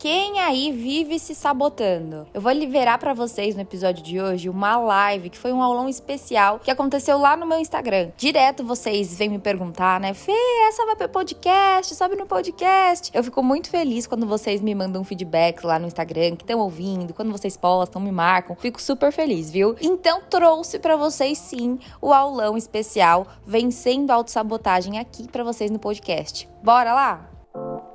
Quem aí vive se sabotando? Eu vou liberar para vocês no episódio de hoje uma live que foi um aulão especial que aconteceu lá no meu Instagram. Direto vocês vêm me perguntar, né? Fê, essa vai pro podcast, sobe no podcast. Eu fico muito feliz quando vocês me mandam feedbacks lá no Instagram, que estão ouvindo, quando vocês postam, me marcam. Fico super feliz, viu? Então trouxe para vocês sim o aulão especial Vencendo a Autossabotagem aqui para vocês no podcast. Bora lá?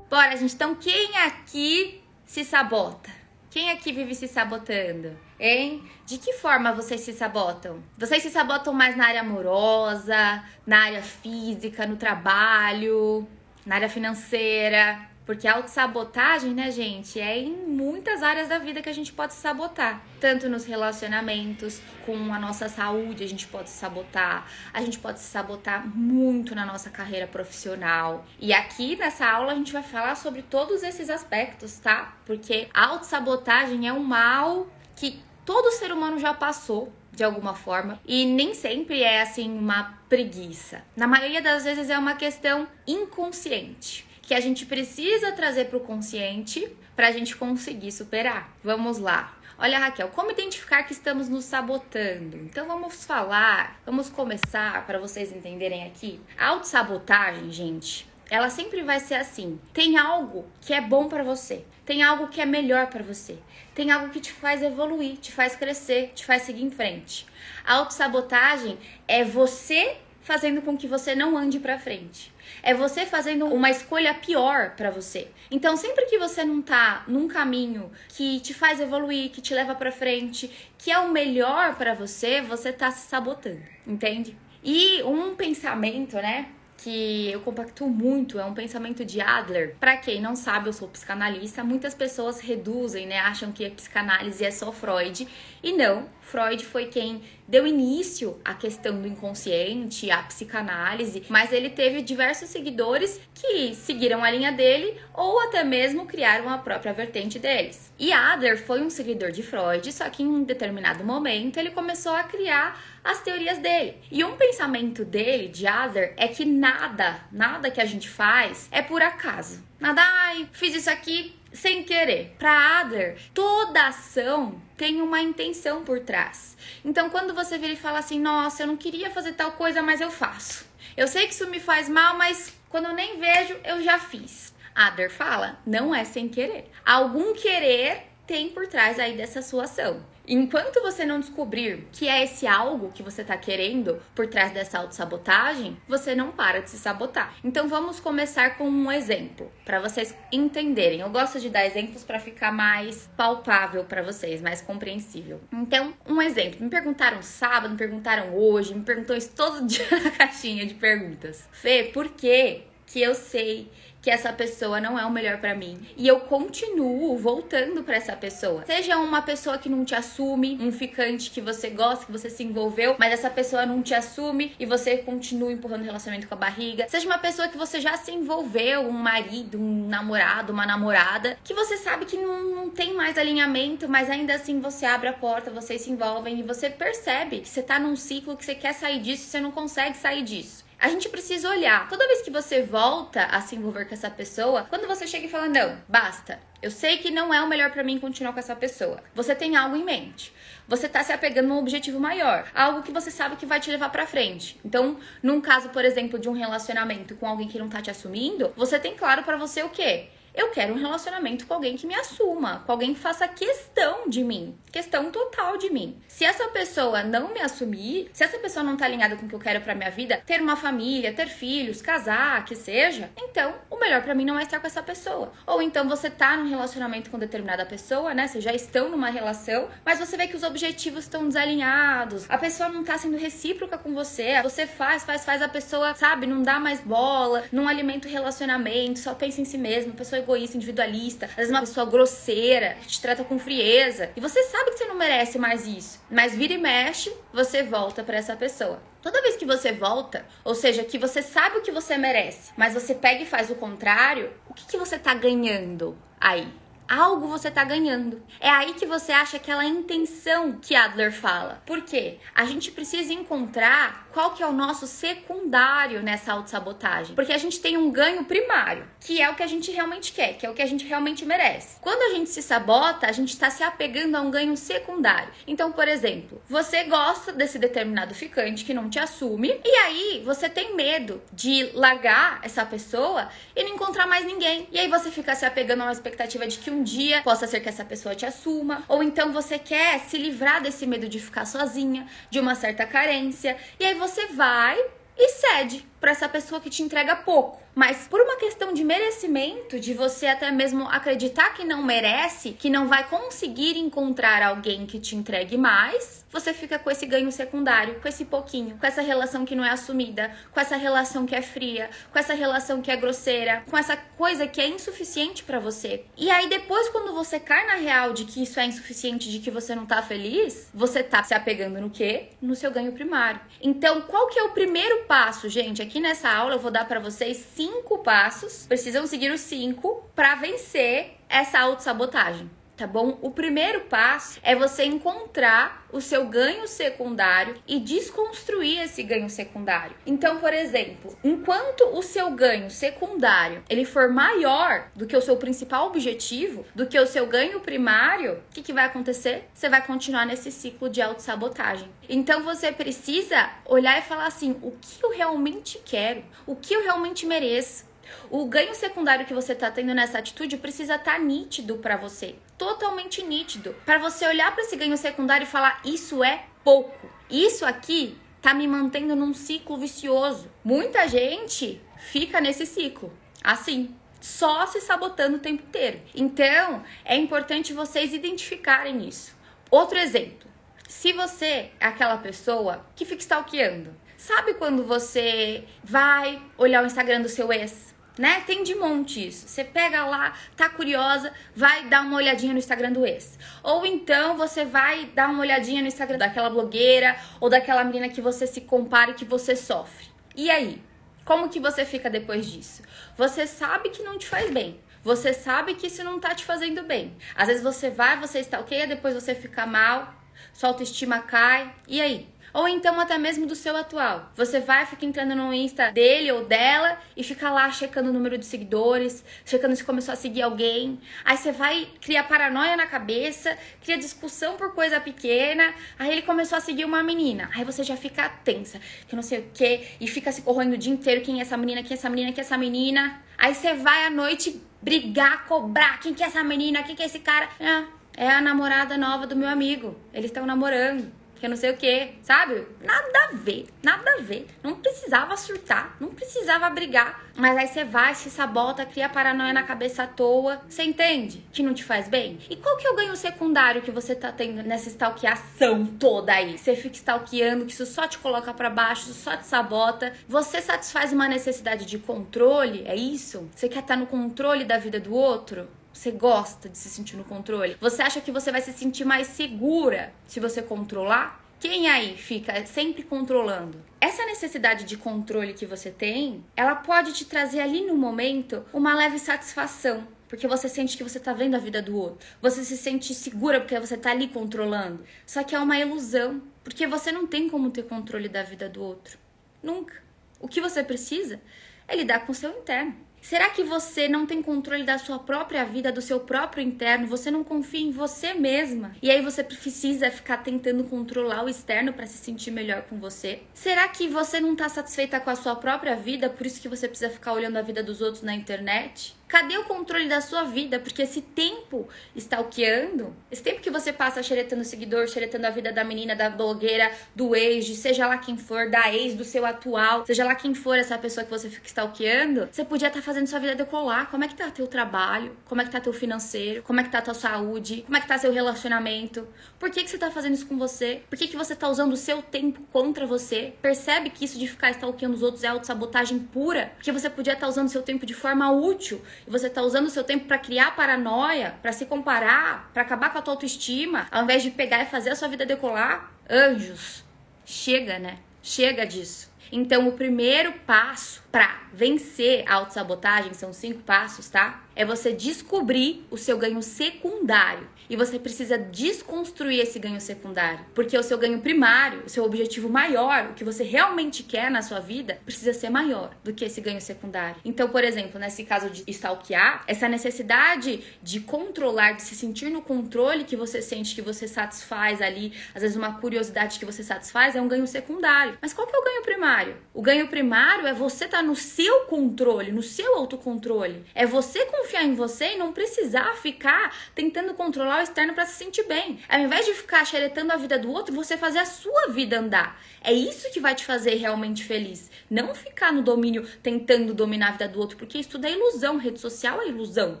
Bora, gente. Então, quem aqui se sabota? Quem aqui vive se sabotando? Hein? De que forma vocês se sabotam? Vocês se sabotam mais na área amorosa, na área física, no trabalho, na área financeira? Porque a autossabotagem, né, gente, é em muitas áreas da vida que a gente pode se sabotar. Tanto nos relacionamentos, com a nossa saúde, a gente pode se sabotar. A gente pode se sabotar muito na nossa carreira profissional. E aqui nessa aula a gente vai falar sobre todos esses aspectos, tá? Porque a autossabotagem é um mal que todo ser humano já passou de alguma forma e nem sempre é assim uma preguiça. Na maioria das vezes é uma questão inconsciente que a gente precisa trazer para o consciente para a gente conseguir superar. Vamos lá. Olha, Raquel, como identificar que estamos nos sabotando? Então vamos falar, vamos começar para vocês entenderem aqui. Autossabotagem, gente, ela sempre vai ser assim. Tem algo que é bom para você, tem algo que é melhor para você, tem algo que te faz evoluir, te faz crescer, te faz seguir em frente. A autossabotagem é você fazendo com que você não ande para frente. É você fazendo uma escolha pior para você. Então, sempre que você não tá num caminho que te faz evoluir, que te leva para frente, que é o melhor para você, você tá se sabotando, entende? E um pensamento, né, que eu compacto muito, é um pensamento de Adler. Para quem não sabe, eu sou psicanalista. Muitas pessoas reduzem, né, acham que a psicanálise é só Freud, e não. Freud foi quem deu início à questão do inconsciente, à psicanálise, mas ele teve diversos seguidores que seguiram a linha dele ou até mesmo criaram a própria vertente deles. E Adler foi um seguidor de Freud, só que em um determinado momento ele começou a criar as teorias dele. E um pensamento dele, de Adler, é que nada, nada que a gente faz é por acaso. Nada, ai, fiz isso aqui sem querer. Para Adler, toda ação tem uma intenção por trás. Então, quando você vira e fala assim, nossa, eu não queria fazer tal coisa, mas eu faço. Eu sei que isso me faz mal, mas quando eu nem vejo, eu já fiz. Adler fala, não é sem querer. Algum querer tem por trás aí dessa sua ação. Enquanto você não descobrir que é esse algo que você tá querendo por trás dessa autossabotagem, você não para de se sabotar. Então vamos começar com um exemplo para vocês entenderem. Eu gosto de dar exemplos para ficar mais palpável para vocês, mais compreensível. Então, um exemplo. Me perguntaram sábado, me perguntaram hoje, me perguntou isso todo dia na caixinha de perguntas. Fê, por que que eu sei que essa pessoa não é o melhor para mim. E eu continuo voltando para essa pessoa. Seja uma pessoa que não te assume, um ficante que você gosta, que você se envolveu, mas essa pessoa não te assume e você continua empurrando o relacionamento com a barriga. Seja uma pessoa que você já se envolveu, um marido, um namorado, uma namorada, que você sabe que não, não tem mais alinhamento, mas ainda assim você abre a porta, vocês se envolvem e você percebe que você tá num ciclo que você quer sair disso, você não consegue sair disso. A gente precisa olhar. Toda vez que você volta a se envolver com essa pessoa, quando você chega e fala: "Não, basta. Eu sei que não é o melhor para mim continuar com essa pessoa". Você tem algo em mente. Você tá se apegando a um objetivo maior, algo que você sabe que vai te levar para frente. Então, num caso, por exemplo, de um relacionamento com alguém que não tá te assumindo, você tem claro para você o quê? Eu quero um relacionamento com alguém que me assuma, com alguém que faça questão de mim, questão total de mim. Se essa pessoa não me assumir, se essa pessoa não tá alinhada com o que eu quero para minha vida, ter uma família, ter filhos, casar, que seja, então o melhor para mim não é estar com essa pessoa. Ou então você tá num relacionamento com determinada pessoa, né? Vocês já estão numa relação, mas você vê que os objetivos estão desalinhados, a pessoa não tá sendo recíproca com você, você faz, faz, faz, a pessoa, sabe, não dá mais bola, não alimenta o relacionamento, só pensa em si mesma, a pessoa egoísta, individualista, às vezes uma pessoa grosseira, que te trata com frieza. E você sabe que você não merece mais isso. Mas vira e mexe, você volta para essa pessoa. Toda vez que você volta, ou seja, que você sabe o que você merece, mas você pega e faz o contrário, o que, que você tá ganhando aí? Algo você tá ganhando. É aí que você acha aquela intenção que Adler fala. Por quê? A gente precisa encontrar qual que é o nosso secundário nessa autossabotagem. Porque a gente tem um ganho primário, que é o que a gente realmente quer, que é o que a gente realmente merece. Quando a gente se sabota, a gente está se apegando a um ganho secundário. Então, por exemplo, você gosta desse determinado ficante que não te assume, e aí você tem medo de largar essa pessoa e não encontrar mais ninguém. E aí você fica se apegando a uma expectativa de que um dia possa ser que essa pessoa te assuma, ou então você quer se livrar desse medo de ficar sozinha, de uma certa carência, e aí você vai e cede para essa pessoa que te entrega pouco. Mas por uma questão de merecimento, de você até mesmo acreditar que não merece, que não vai conseguir encontrar alguém que te entregue mais, você fica com esse ganho secundário, com esse pouquinho, com essa relação que não é assumida, com essa relação que é fria, com essa relação que é grosseira, com essa coisa que é insuficiente para você. E aí depois quando você cai na real de que isso é insuficiente, de que você não tá feliz, você tá se apegando no quê? No seu ganho primário. Então, qual que é o primeiro passo, gente? Aqui nessa aula eu vou dar para vocês cinco passos, precisam seguir os cinco para vencer essa autossabotagem tá bom? O primeiro passo é você encontrar o seu ganho secundário e desconstruir esse ganho secundário. Então, por exemplo, enquanto o seu ganho secundário ele for maior do que o seu principal objetivo, do que o seu ganho primário, o que, que vai acontecer? Você vai continuar nesse ciclo de autossabotagem. Então, você precisa olhar e falar assim: o que eu realmente quero? O que eu realmente mereço? O ganho secundário que você está tendo nessa atitude precisa estar tá nítido para você, totalmente nítido, para você olhar para esse ganho secundário e falar: isso é pouco. Isso aqui tá me mantendo num ciclo vicioso. Muita gente fica nesse ciclo, assim, só se sabotando o tempo inteiro. Então, é importante vocês identificarem isso. Outro exemplo: se você é aquela pessoa que fica stalkeando, sabe quando você vai olhar o Instagram do seu ex? Né? Tem de monte isso. Você pega lá, tá curiosa, vai dar uma olhadinha no Instagram do ex. Ou então você vai dar uma olhadinha no Instagram daquela blogueira ou daquela menina que você se compara e que você sofre. E aí? Como que você fica depois disso? Você sabe que não te faz bem. Você sabe que isso não tá te fazendo bem. Às vezes você vai, você stalkeia, depois você fica mal, sua autoestima cai. E aí? Ou então até mesmo do seu atual. Você vai ficar entrando no Insta dele ou dela e fica lá checando o número de seguidores, checando se começou a seguir alguém. Aí você vai criar paranoia na cabeça, cria discussão por coisa pequena. Aí ele começou a seguir uma menina. Aí você já fica tensa, que não sei o que, e fica se corroendo o dia inteiro quem é essa menina, quem é essa menina, quem é essa menina. Aí você vai à noite brigar, cobrar quem que é essa menina, quem que é esse cara. É, é a namorada nova do meu amigo. Eles estão namorando que não sei o que, sabe? Nada a ver, nada a ver. Não precisava surtar, não precisava brigar. Mas aí você vai, se sabota, cria paranoia na cabeça à toa. Você entende? Que não te faz bem? E qual que é o ganho secundário que você tá tendo nessa stalkeação toda aí? Você fica stalkeando, que isso só te coloca para baixo, isso só te sabota. Você satisfaz uma necessidade de controle, é isso? Você quer estar tá no controle da vida do outro? Você gosta de se sentir no controle? Você acha que você vai se sentir mais segura se você controlar? Quem aí fica sempre controlando? Essa necessidade de controle que você tem, ela pode te trazer ali no momento uma leve satisfação, porque você sente que você tá vendo a vida do outro. Você se sente segura porque você tá ali controlando. Só que é uma ilusão, porque você não tem como ter controle da vida do outro. Nunca. O que você precisa é lidar com o seu interno. Será que você não tem controle da sua própria vida, do seu próprio interno? Você não confia em você mesma? E aí você precisa ficar tentando controlar o externo para se sentir melhor com você? Será que você não está satisfeita com a sua própria vida, por isso que você precisa ficar olhando a vida dos outros na internet? Cadê o controle da sua vida? Porque esse tempo stalkeando, esse tempo que você passa xeretando seguidor, xeretando a vida da menina, da blogueira, do ex, de seja lá quem for, da ex, do seu atual, seja lá quem for essa pessoa que você fica stalkeando, você podia estar tá fazendo sua vida decolar. Como é que tá teu trabalho? Como é que tá teu financeiro? Como é que tá tua saúde? Como é que tá seu relacionamento? Por que, que você tá fazendo isso com você? Por que, que você tá usando o seu tempo contra você? Percebe que isso de ficar stalkeando os outros é autossabotagem pura? Porque você podia estar tá usando o seu tempo de forma útil e você está usando o seu tempo para criar paranoia, para se comparar, para acabar com a tua autoestima, ao invés de pegar e fazer a sua vida decolar, anjos, chega, né? Chega disso. Então, o primeiro passo para vencer a autossabotagem são cinco passos, tá? é você descobrir o seu ganho secundário. E você precisa desconstruir esse ganho secundário. Porque o seu ganho primário, o seu objetivo maior, o que você realmente quer na sua vida, precisa ser maior do que esse ganho secundário. Então, por exemplo, nesse caso de stalkear, essa necessidade de controlar, de se sentir no controle que você sente, que você satisfaz ali, às vezes uma curiosidade que você satisfaz, é um ganho secundário. Mas qual que é o ganho primário? O ganho primário é você estar tá no seu controle, no seu autocontrole. É você confiar em você e não precisar ficar tentando controlar ao externo para se sentir bem. Ao invés de ficar xeretando a vida do outro, você fazer a sua vida andar. É isso que vai te fazer realmente feliz. Não ficar no domínio tentando dominar a vida do outro, porque isso tudo é ilusão. Rede social é ilusão.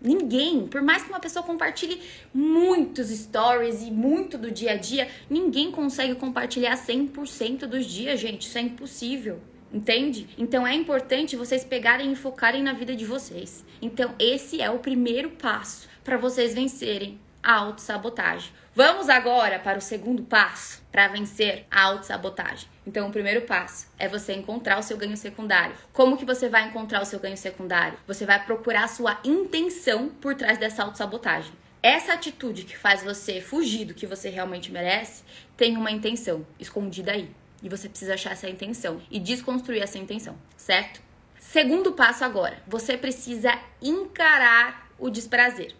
Ninguém, por mais que uma pessoa compartilhe muitos stories e muito do dia a dia, ninguém consegue compartilhar 100% dos dias, gente. Isso é impossível. Entende? Então é importante vocês pegarem e focarem na vida de vocês. Então esse é o primeiro passo para vocês vencerem a autossabotagem. Vamos agora para o segundo passo para vencer a autossabotagem. Então, o primeiro passo é você encontrar o seu ganho secundário. Como que você vai encontrar o seu ganho secundário? Você vai procurar a sua intenção por trás dessa autossabotagem. Essa atitude que faz você fugir do que você realmente merece tem uma intenção escondida aí. E você precisa achar essa intenção e desconstruir essa intenção, certo? Segundo passo agora, você precisa encarar o desprazer.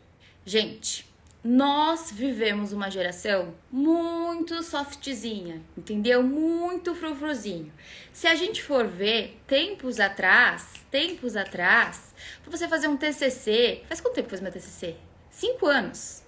Gente, nós vivemos uma geração muito softzinha, entendeu? Muito frufruzinho. Se a gente for ver, tempos atrás, tempos atrás, pra você fazer um TCC, faz quanto tempo que fez meu TCC? Cinco anos.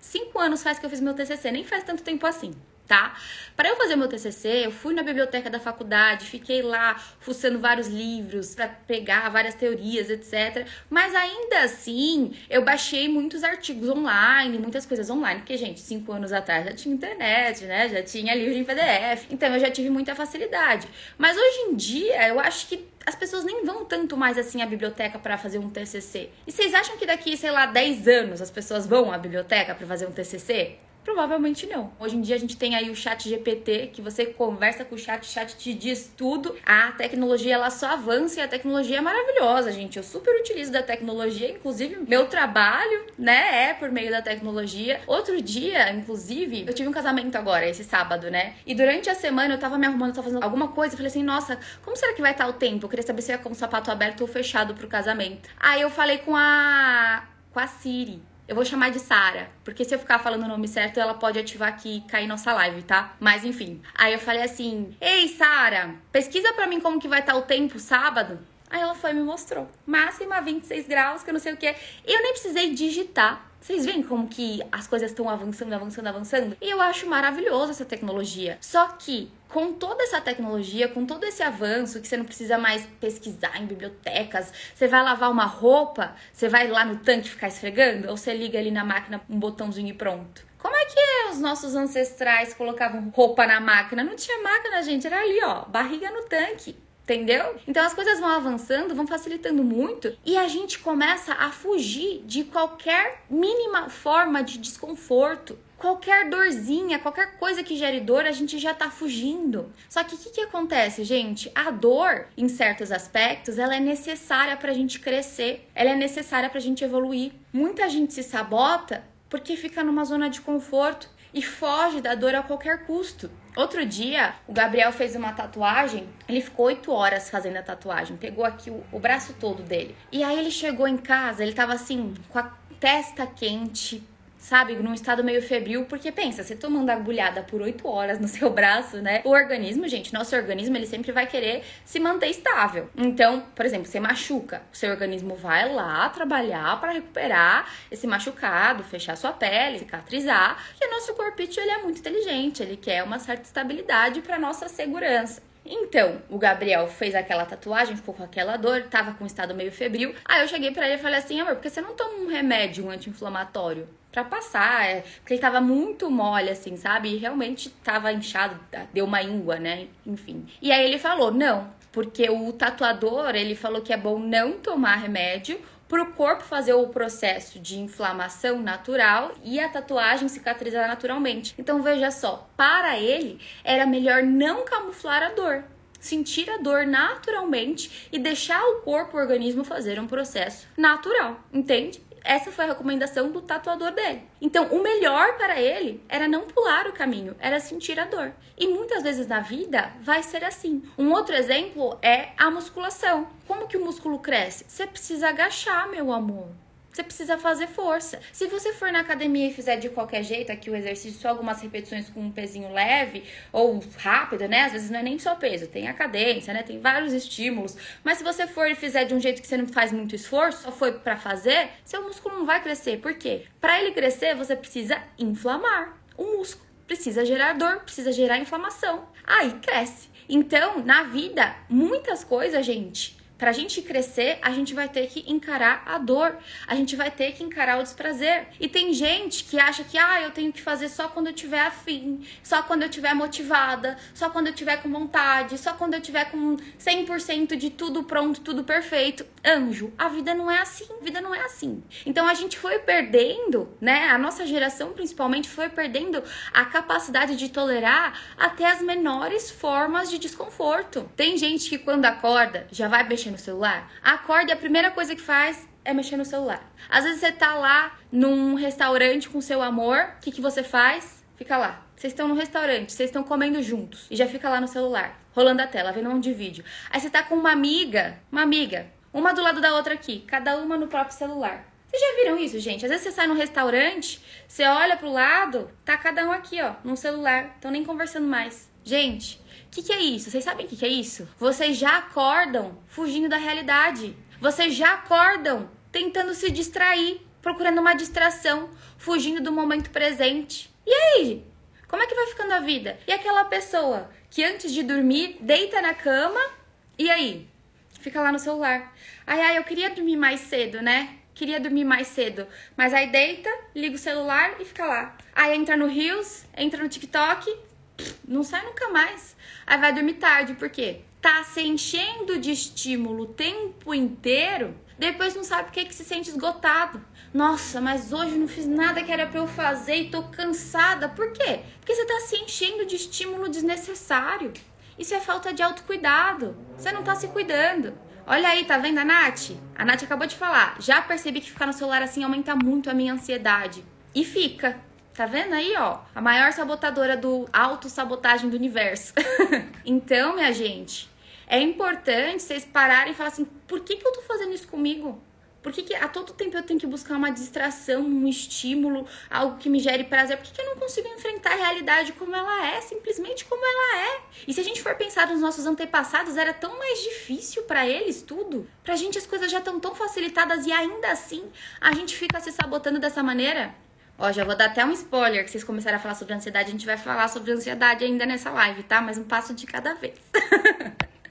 Cinco anos faz que eu fiz meu TCC, nem faz tanto tempo assim tá? Para eu fazer meu TCC, eu fui na biblioteca da faculdade, fiquei lá fuçando vários livros para pegar várias teorias, etc. Mas ainda assim, eu baixei muitos artigos online, muitas coisas online, porque gente, cinco anos atrás já tinha internet, né? Já tinha livro em PDF, então eu já tive muita facilidade. Mas hoje em dia, eu acho que as pessoas nem vão tanto mais assim à biblioteca para fazer um TCC. E vocês acham que daqui, sei lá, 10 anos as pessoas vão à biblioteca para fazer um TCC? Provavelmente não. Hoje em dia a gente tem aí o chat GPT, que você conversa com o chat, o chat te diz tudo. A tecnologia ela só avança e a tecnologia é maravilhosa, gente. Eu super utilizo da tecnologia, inclusive meu trabalho, né, é por meio da tecnologia. Outro dia, inclusive, eu tive um casamento agora, esse sábado, né? E durante a semana eu tava me arrumando, tava fazendo alguma coisa, eu falei assim, nossa, como será que vai estar o tempo? Eu queria saber se ia com o sapato aberto ou fechado pro casamento. Aí eu falei com a com a Siri. Eu vou chamar de Sara, porque se eu ficar falando o nome certo, ela pode ativar aqui e cair nossa live, tá? Mas enfim. Aí eu falei assim: "Ei, Sara, pesquisa para mim como que vai estar tá o tempo sábado". Aí ela foi e me mostrou. Máxima 26 graus, que eu não sei o que. Eu nem precisei digitar. Vocês veem como que as coisas estão avançando, avançando, avançando? E eu acho maravilhoso essa tecnologia. Só que com toda essa tecnologia, com todo esse avanço, que você não precisa mais pesquisar em bibliotecas, você vai lavar uma roupa, você vai lá no tanque ficar esfregando, ou você liga ali na máquina um botãozinho e pronto. Como é que os nossos ancestrais colocavam roupa na máquina? Não tinha máquina, gente, era ali, ó, barriga no tanque. Entendeu? Então as coisas vão avançando, vão facilitando muito e a gente começa a fugir de qualquer mínima forma de desconforto. Qualquer dorzinha, qualquer coisa que gere dor, a gente já tá fugindo. Só que o que, que acontece, gente? A dor, em certos aspectos, ela é necessária pra gente crescer, ela é necessária pra gente evoluir. Muita gente se sabota porque fica numa zona de conforto e foge da dor a qualquer custo. Outro dia, o Gabriel fez uma tatuagem, ele ficou oito horas fazendo a tatuagem, pegou aqui o, o braço todo dele. E aí ele chegou em casa, ele tava assim, com a testa quente, sabe, num estado meio febril, porque pensa, você tomando agulhada por 8 horas no seu braço, né? O organismo, gente, nosso organismo, ele sempre vai querer se manter estável. Então, por exemplo, você machuca, o seu organismo vai lá trabalhar para recuperar esse machucado, fechar sua pele, cicatrizar, e o nosso corpite ele é muito inteligente, ele quer uma certa estabilidade para nossa segurança. Então, o Gabriel fez aquela tatuagem, ficou com aquela dor, tava com um estado meio febril. Aí eu cheguei para ele e falei assim: amor, por que você não toma um remédio, um anti-inflamatório? para passar, é, porque ele tava muito mole, assim, sabe? E realmente tava inchado, deu uma íngua, né? Enfim. E aí ele falou: não, porque o tatuador, ele falou que é bom não tomar remédio para o corpo fazer o processo de inflamação natural e a tatuagem cicatrizar naturalmente. Então veja só, para ele era melhor não camuflar a dor sentir a dor naturalmente e deixar o corpo, o organismo fazer um processo natural, entende? Essa foi a recomendação do tatuador dele. Então, o melhor para ele era não pular o caminho, era sentir a dor. E muitas vezes na vida vai ser assim. Um outro exemplo é a musculação. Como que o músculo cresce? Você precisa agachar, meu amor. Você precisa fazer força. Se você for na academia e fizer de qualquer jeito aqui o exercício, só algumas repetições com um pezinho leve ou rápido, né? Às vezes não é nem só peso, tem a cadência, né? Tem vários estímulos. Mas se você for e fizer de um jeito que você não faz muito esforço, só foi para fazer, seu músculo não vai crescer. Por quê? Para ele crescer, você precisa inflamar o músculo. Precisa gerar dor, precisa gerar inflamação. Aí cresce. Então, na vida, muitas coisas, gente, para a gente crescer, a gente vai ter que encarar a dor, a gente vai ter que encarar o desprazer. E tem gente que acha que ah, eu tenho que fazer só quando eu tiver afim, só quando eu tiver motivada, só quando eu tiver com vontade, só quando eu tiver com 100% de tudo pronto, tudo perfeito. Anjo, a vida não é assim, a vida não é assim. Então a gente foi perdendo, né? A nossa geração principalmente foi perdendo a capacidade de tolerar até as menores formas de desconforto. Tem gente que quando acorda já vai mexer mexer no celular? Acorda e a primeira coisa que faz é mexer no celular. Às vezes você tá lá num restaurante com seu amor, o que, que você faz? Fica lá. Vocês estão no restaurante, vocês estão comendo juntos e já fica lá no celular, rolando a tela, vendo um de vídeo. Aí você tá com uma amiga, uma amiga, uma do lado da outra aqui, cada uma no próprio celular. Vocês já viram isso, gente? Às vezes você sai num restaurante, você olha pro lado, tá cada um aqui, ó, no celular, estão nem conversando mais. Gente, que, que é isso? Vocês sabem o que, que é isso? Vocês já acordam fugindo da realidade. Vocês já acordam tentando se distrair, procurando uma distração, fugindo do momento presente. E aí? Como é que vai ficando a vida? E aquela pessoa que antes de dormir deita na cama e aí? Fica lá no celular. Ai, ai, eu queria dormir mais cedo, né? Queria dormir mais cedo. Mas aí deita, liga o celular e fica lá. Aí entra no Reels, entra no TikTok, não sai nunca mais. Aí vai dormir tarde, por quê? Tá se enchendo de estímulo o tempo inteiro, depois não sabe por que, que se sente esgotado. Nossa, mas hoje não fiz nada que era para eu fazer e tô cansada. Por quê? Porque você tá se enchendo de estímulo desnecessário. Isso é falta de autocuidado. Você não tá se cuidando. Olha aí, tá vendo a Nath? A Nath acabou de falar. Já percebi que ficar no celular assim aumenta muito a minha ansiedade. E fica. Tá vendo aí, ó? A maior sabotadora do auto-sabotagem do universo. então, minha gente, é importante vocês pararem e falar assim: por que, que eu tô fazendo isso comigo? Por que, que a todo tempo eu tenho que buscar uma distração, um estímulo, algo que me gere prazer? Por que, que eu não consigo enfrentar a realidade como ela é, simplesmente como ela é? E se a gente for pensar nos nossos antepassados, era tão mais difícil para eles tudo. Pra gente as coisas já estão tão facilitadas e ainda assim a gente fica se sabotando dessa maneira. Ó, já vou dar até um spoiler que vocês começaram a falar sobre ansiedade. A gente vai falar sobre ansiedade ainda nessa live, tá? Mas um passo de cada vez.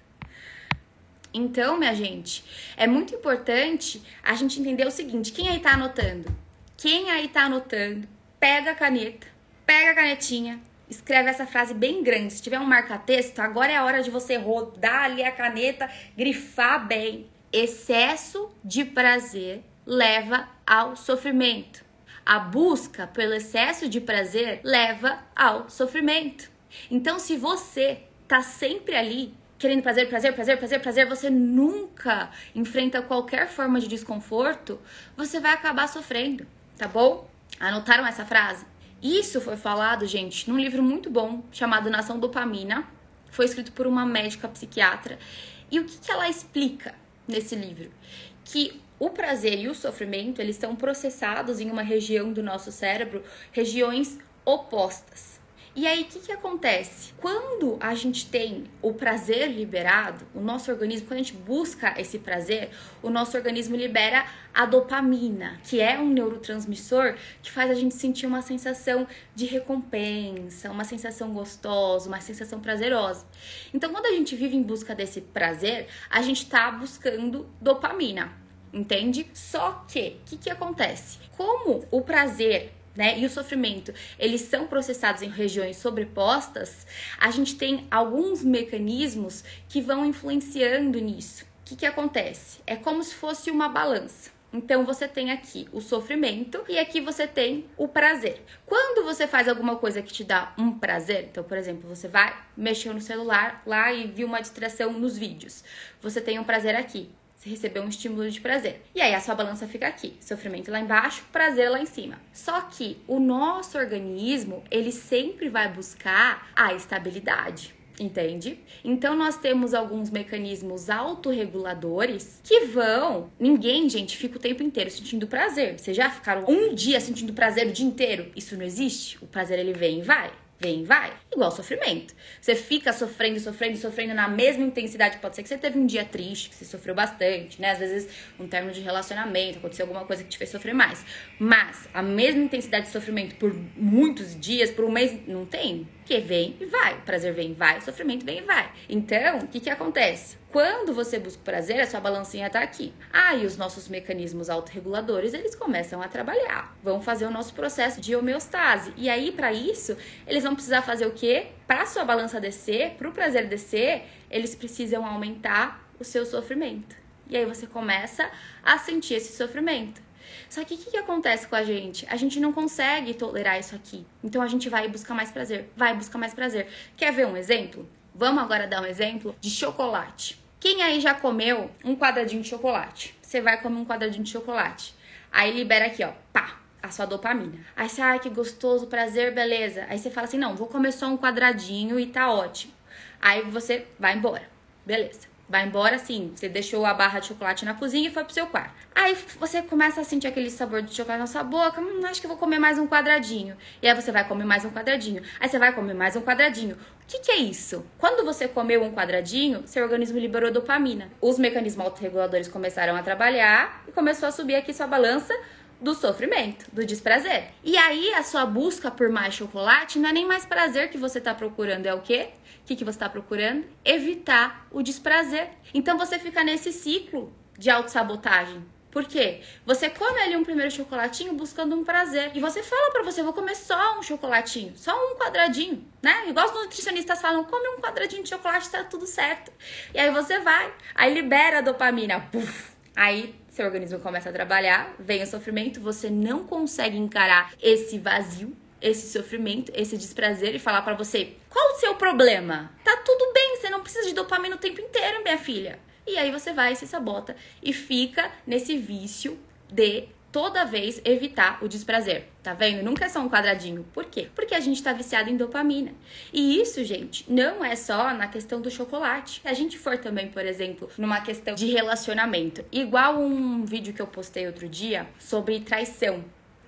então, minha gente, é muito importante a gente entender o seguinte: quem aí tá anotando? Quem aí tá anotando, pega a caneta, pega a canetinha, escreve essa frase bem grande. Se tiver um marca-texto, agora é a hora de você rodar ali a caneta, grifar bem. Excesso de prazer leva ao sofrimento. A busca pelo excesso de prazer leva ao sofrimento. Então, se você tá sempre ali querendo prazer, prazer, prazer, prazer, prazer, você nunca enfrenta qualquer forma de desconforto, você vai acabar sofrendo, tá bom? Anotaram essa frase? Isso foi falado, gente, num livro muito bom chamado Nação Dopamina. Foi escrito por uma médica psiquiatra. E o que, que ela explica nesse livro? Que o prazer e o sofrimento, eles estão processados em uma região do nosso cérebro, regiões opostas. E aí, o que, que acontece? Quando a gente tem o prazer liberado, o nosso organismo, quando a gente busca esse prazer, o nosso organismo libera a dopamina, que é um neurotransmissor que faz a gente sentir uma sensação de recompensa, uma sensação gostosa, uma sensação prazerosa. Então, quando a gente vive em busca desse prazer, a gente está buscando dopamina entende? Só que, o que, que acontece? Como o prazer né, e o sofrimento, eles são processados em regiões sobrepostas, a gente tem alguns mecanismos que vão influenciando nisso. O que, que acontece? É como se fosse uma balança. Então você tem aqui o sofrimento e aqui você tem o prazer. Quando você faz alguma coisa que te dá um prazer, então, por exemplo, você vai mexer no celular lá e viu uma distração nos vídeos. Você tem um prazer aqui. Recebeu um estímulo de prazer. E aí a sua balança fica aqui, sofrimento lá embaixo, prazer lá em cima. Só que o nosso organismo, ele sempre vai buscar a estabilidade entende? Então nós temos alguns mecanismos autorreguladores que vão. Ninguém, gente, fica o tempo inteiro sentindo prazer. Vocês já ficaram um dia sentindo prazer o dia inteiro? Isso não existe. O prazer ele vem e vai vem e vai. Igual sofrimento. Você fica sofrendo, sofrendo, sofrendo na mesma intensidade. Pode ser que você teve um dia triste, que você sofreu bastante, né? Às vezes, um término de relacionamento, aconteceu alguma coisa que te fez sofrer mais. Mas a mesma intensidade de sofrimento por muitos dias, por um mês, não tem. Que vem e vai. O prazer vem e vai, o sofrimento vem e vai. Então, o que que acontece? Quando você busca prazer, a sua balancinha tá aqui. Ah, e os nossos mecanismos autorreguladores, eles começam a trabalhar. Vão fazer o nosso processo de homeostase. E aí, para isso, eles vão precisar fazer o quê? Para sua balança descer, para o prazer descer, eles precisam aumentar o seu sofrimento. E aí você começa a sentir esse sofrimento. Só que o que, que, acontece com a gente? A gente não consegue tolerar isso aqui. Então a gente vai buscar mais prazer. Vai buscar mais prazer. Quer ver um exemplo? Vamos agora dar um exemplo de chocolate. Quem aí já comeu um quadradinho de chocolate? Você vai comer um quadradinho de chocolate. Aí libera aqui, ó, pá, a sua dopamina. Aí você, ai, que gostoso, prazer, beleza. Aí você fala assim, não, vou comer só um quadradinho e tá ótimo. Aí você vai embora, beleza. Vai embora assim, você deixou a barra de chocolate na cozinha e foi pro seu quarto. Aí você começa a sentir aquele sabor de chocolate na sua boca, hum, acho que vou comer mais um quadradinho. E aí você vai comer mais um quadradinho. Aí você vai comer mais um quadradinho. O que, que é isso? Quando você comeu um quadradinho, seu organismo liberou dopamina. Os mecanismos autorreguladores começaram a trabalhar e começou a subir aqui sua balança do sofrimento, do desprazer. E aí a sua busca por mais chocolate não é nem mais prazer que você está procurando, é o quê? O que, que você está procurando? Evitar o desprazer. Então você fica nesse ciclo de autossabotagem. Por quê? Você come ali um primeiro chocolatinho buscando um prazer. E você fala para você, vou comer só um chocolatinho, só um quadradinho, né? Igual os nutricionistas falam, come um quadradinho de chocolate, tá tudo certo. E aí você vai, aí libera a dopamina. Aí seu organismo começa a trabalhar, vem o sofrimento, você não consegue encarar esse vazio, esse sofrimento, esse desprazer e falar para você: qual o seu problema? Tá tudo bem, você não precisa de dopamina o tempo inteiro, minha filha. E aí você vai, se sabota e fica nesse vício de toda vez evitar o desprazer. Tá vendo? Nunca é só um quadradinho. Por quê? Porque a gente tá viciado em dopamina. E isso, gente, não é só na questão do chocolate. Se a gente for também, por exemplo, numa questão de relacionamento, igual um vídeo que eu postei outro dia sobre traição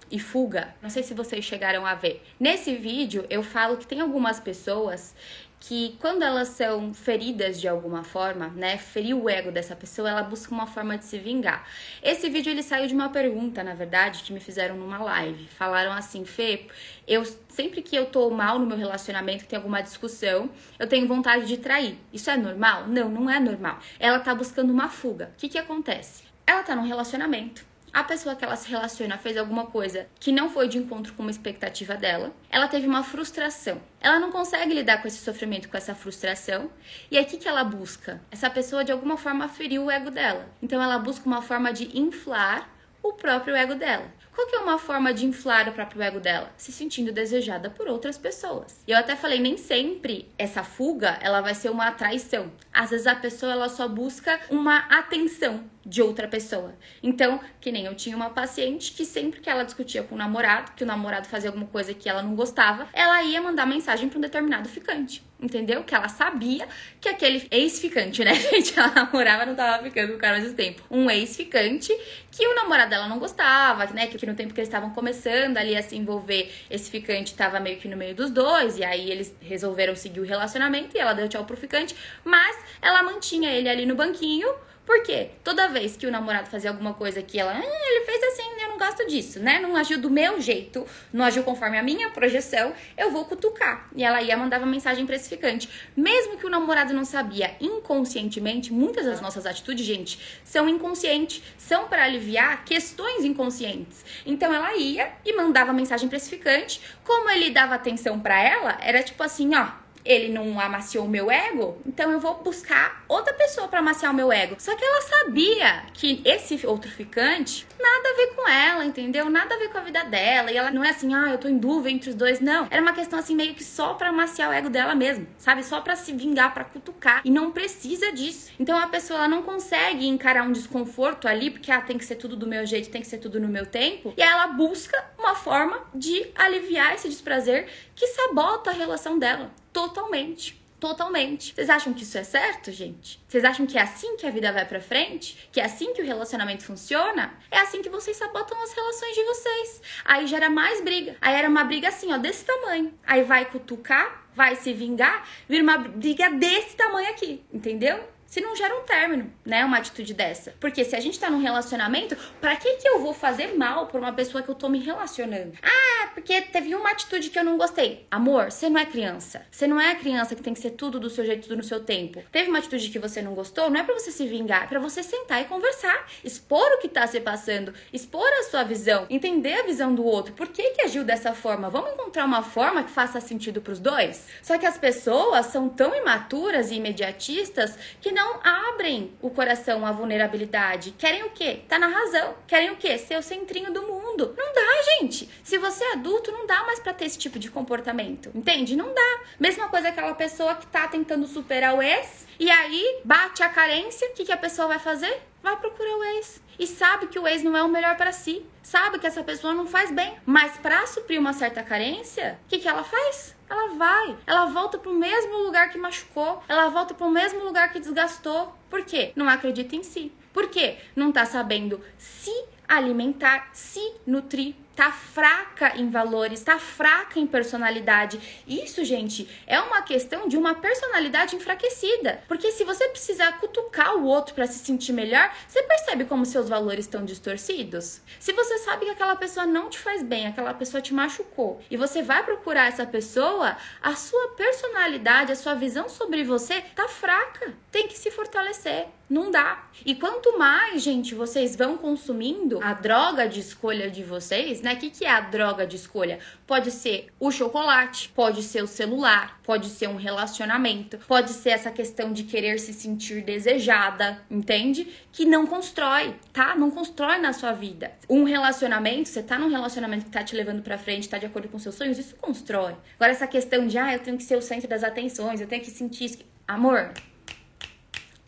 e fuga. Não sei se vocês chegaram a ver. Nesse vídeo eu falo que tem algumas pessoas que quando elas são feridas de alguma forma, né, ferir o ego dessa pessoa, ela busca uma forma de se vingar. Esse vídeo ele saiu de uma pergunta, na verdade, que me fizeram numa live. Falaram assim, Fê, eu sempre que eu tô mal no meu relacionamento, tem alguma discussão, eu tenho vontade de trair. Isso é normal? Não, não é normal. Ela tá buscando uma fuga. O que que acontece? Ela tá num relacionamento a pessoa que ela se relaciona fez alguma coisa que não foi de encontro com uma expectativa dela, ela teve uma frustração. Ela não consegue lidar com esse sofrimento, com essa frustração. E o que, que ela busca? Essa pessoa de alguma forma feriu o ego dela. Então ela busca uma forma de inflar o próprio ego dela. Qual que é uma forma de inflar o próprio ego dela? Se sentindo desejada por outras pessoas. E eu até falei, nem sempre essa fuga, ela vai ser uma traição. Às vezes a pessoa ela só busca uma atenção de outra pessoa. Então, que nem eu tinha uma paciente que sempre que ela discutia com o namorado, que o namorado fazia alguma coisa que ela não gostava, ela ia mandar mensagem para um determinado ficante. Entendeu? Que ela sabia que aquele ex-ficante, né, gente? Ela namorava, não tava ficando com o cara ao mesmo tempo. Um ex-ficante que o namorado dela não gostava, né? Que no tempo que eles estavam começando ali a se envolver, esse ficante tava meio que no meio dos dois. E aí eles resolveram seguir o relacionamento e ela deu tchau pro ficante. Mas ela mantinha ele ali no banquinho por quê? Toda vez que o namorado fazia alguma coisa que ela, ah, ele fez assim, eu não gosto disso, né? Não agiu do meu jeito, não agiu conforme a minha projeção, eu vou cutucar. E ela ia mandava mensagem precificante. Mesmo que o namorado não sabia inconscientemente, muitas das nossas atitudes, gente, são inconscientes, são para aliviar questões inconscientes. Então ela ia e mandava mensagem precificante. Como ele dava atenção para ela, era tipo assim, ó, ele não amaciou o meu ego, então eu vou buscar outra pessoa para amaciar o meu ego. Só que ela sabia que esse outro ficante nada a ver com ela, entendeu? Nada a ver com a vida dela. E ela não é assim, ah, eu tô em dúvida entre os dois. Não. Era uma questão assim, meio que só pra amaciar o ego dela mesmo, sabe? Só pra se vingar, pra cutucar. E não precisa disso. Então a pessoa ela não consegue encarar um desconforto ali, porque ah, tem que ser tudo do meu jeito, tem que ser tudo no meu tempo. E ela busca uma forma de aliviar esse desprazer que sabota a relação dela totalmente. Totalmente. Vocês acham que isso é certo, gente? Vocês acham que é assim que a vida vai pra frente? Que é assim que o relacionamento funciona? É assim que vocês sabotam as relações de vocês. Aí gera mais briga. Aí era uma briga assim, ó, desse tamanho. Aí vai cutucar, vai se vingar, vira uma briga desse tamanho aqui, entendeu? Se não gera um término, né? Uma atitude dessa. Porque se a gente tá num relacionamento, para que que eu vou fazer mal por uma pessoa que eu tô me relacionando? Ah, porque teve uma atitude que eu não gostei. Amor, você não é criança. Você não é a criança que tem que ser tudo do seu jeito, tudo no seu tempo. Teve uma atitude que você não gostou, não é para você se vingar, é pra você sentar e conversar. Expor o que tá se passando, expor a sua visão, entender a visão do outro. Por que que agiu dessa forma? Vamos encontrar uma forma que faça sentido pros dois? Só que as pessoas são tão imaturas e imediatistas que não abrem o coração à vulnerabilidade. Querem o quê? Tá na razão. Querem o quê? Ser o centrinho do mundo. Não dá, gente. Se você é adulto, não dá mais para ter esse tipo de comportamento. Entende? Não dá. Mesma coisa aquela pessoa que tá tentando superar o ex e aí bate a carência, o que, que a pessoa vai fazer? Vai procurar o ex. E sabe que o ex não é o melhor para si. Sabe que essa pessoa não faz bem. Mas para suprir uma certa carência, o que, que ela faz? Ela vai, ela volta pro mesmo lugar que machucou, ela volta pro mesmo lugar que desgastou. Por quê? Não acredita em si. Por quê? Não tá sabendo se alimentar, se nutrir tá fraca em valores, tá fraca em personalidade. Isso, gente, é uma questão de uma personalidade enfraquecida. Porque se você precisar cutucar o outro para se sentir melhor, você percebe como seus valores estão distorcidos? Se você sabe que aquela pessoa não te faz bem, aquela pessoa te machucou, e você vai procurar essa pessoa, a sua personalidade, a sua visão sobre você tá fraca. Tem que se fortalecer. Não dá. E quanto mais, gente, vocês vão consumindo a droga de escolha de vocês, né? O que, que é a droga de escolha? Pode ser o chocolate, pode ser o celular, pode ser um relacionamento, pode ser essa questão de querer se sentir desejada, entende? Que não constrói, tá? Não constrói na sua vida. Um relacionamento, você tá num relacionamento que tá te levando pra frente, tá de acordo com seus sonhos, isso constrói. Agora, essa questão de, ah, eu tenho que ser o centro das atenções, eu tenho que sentir isso. Amor,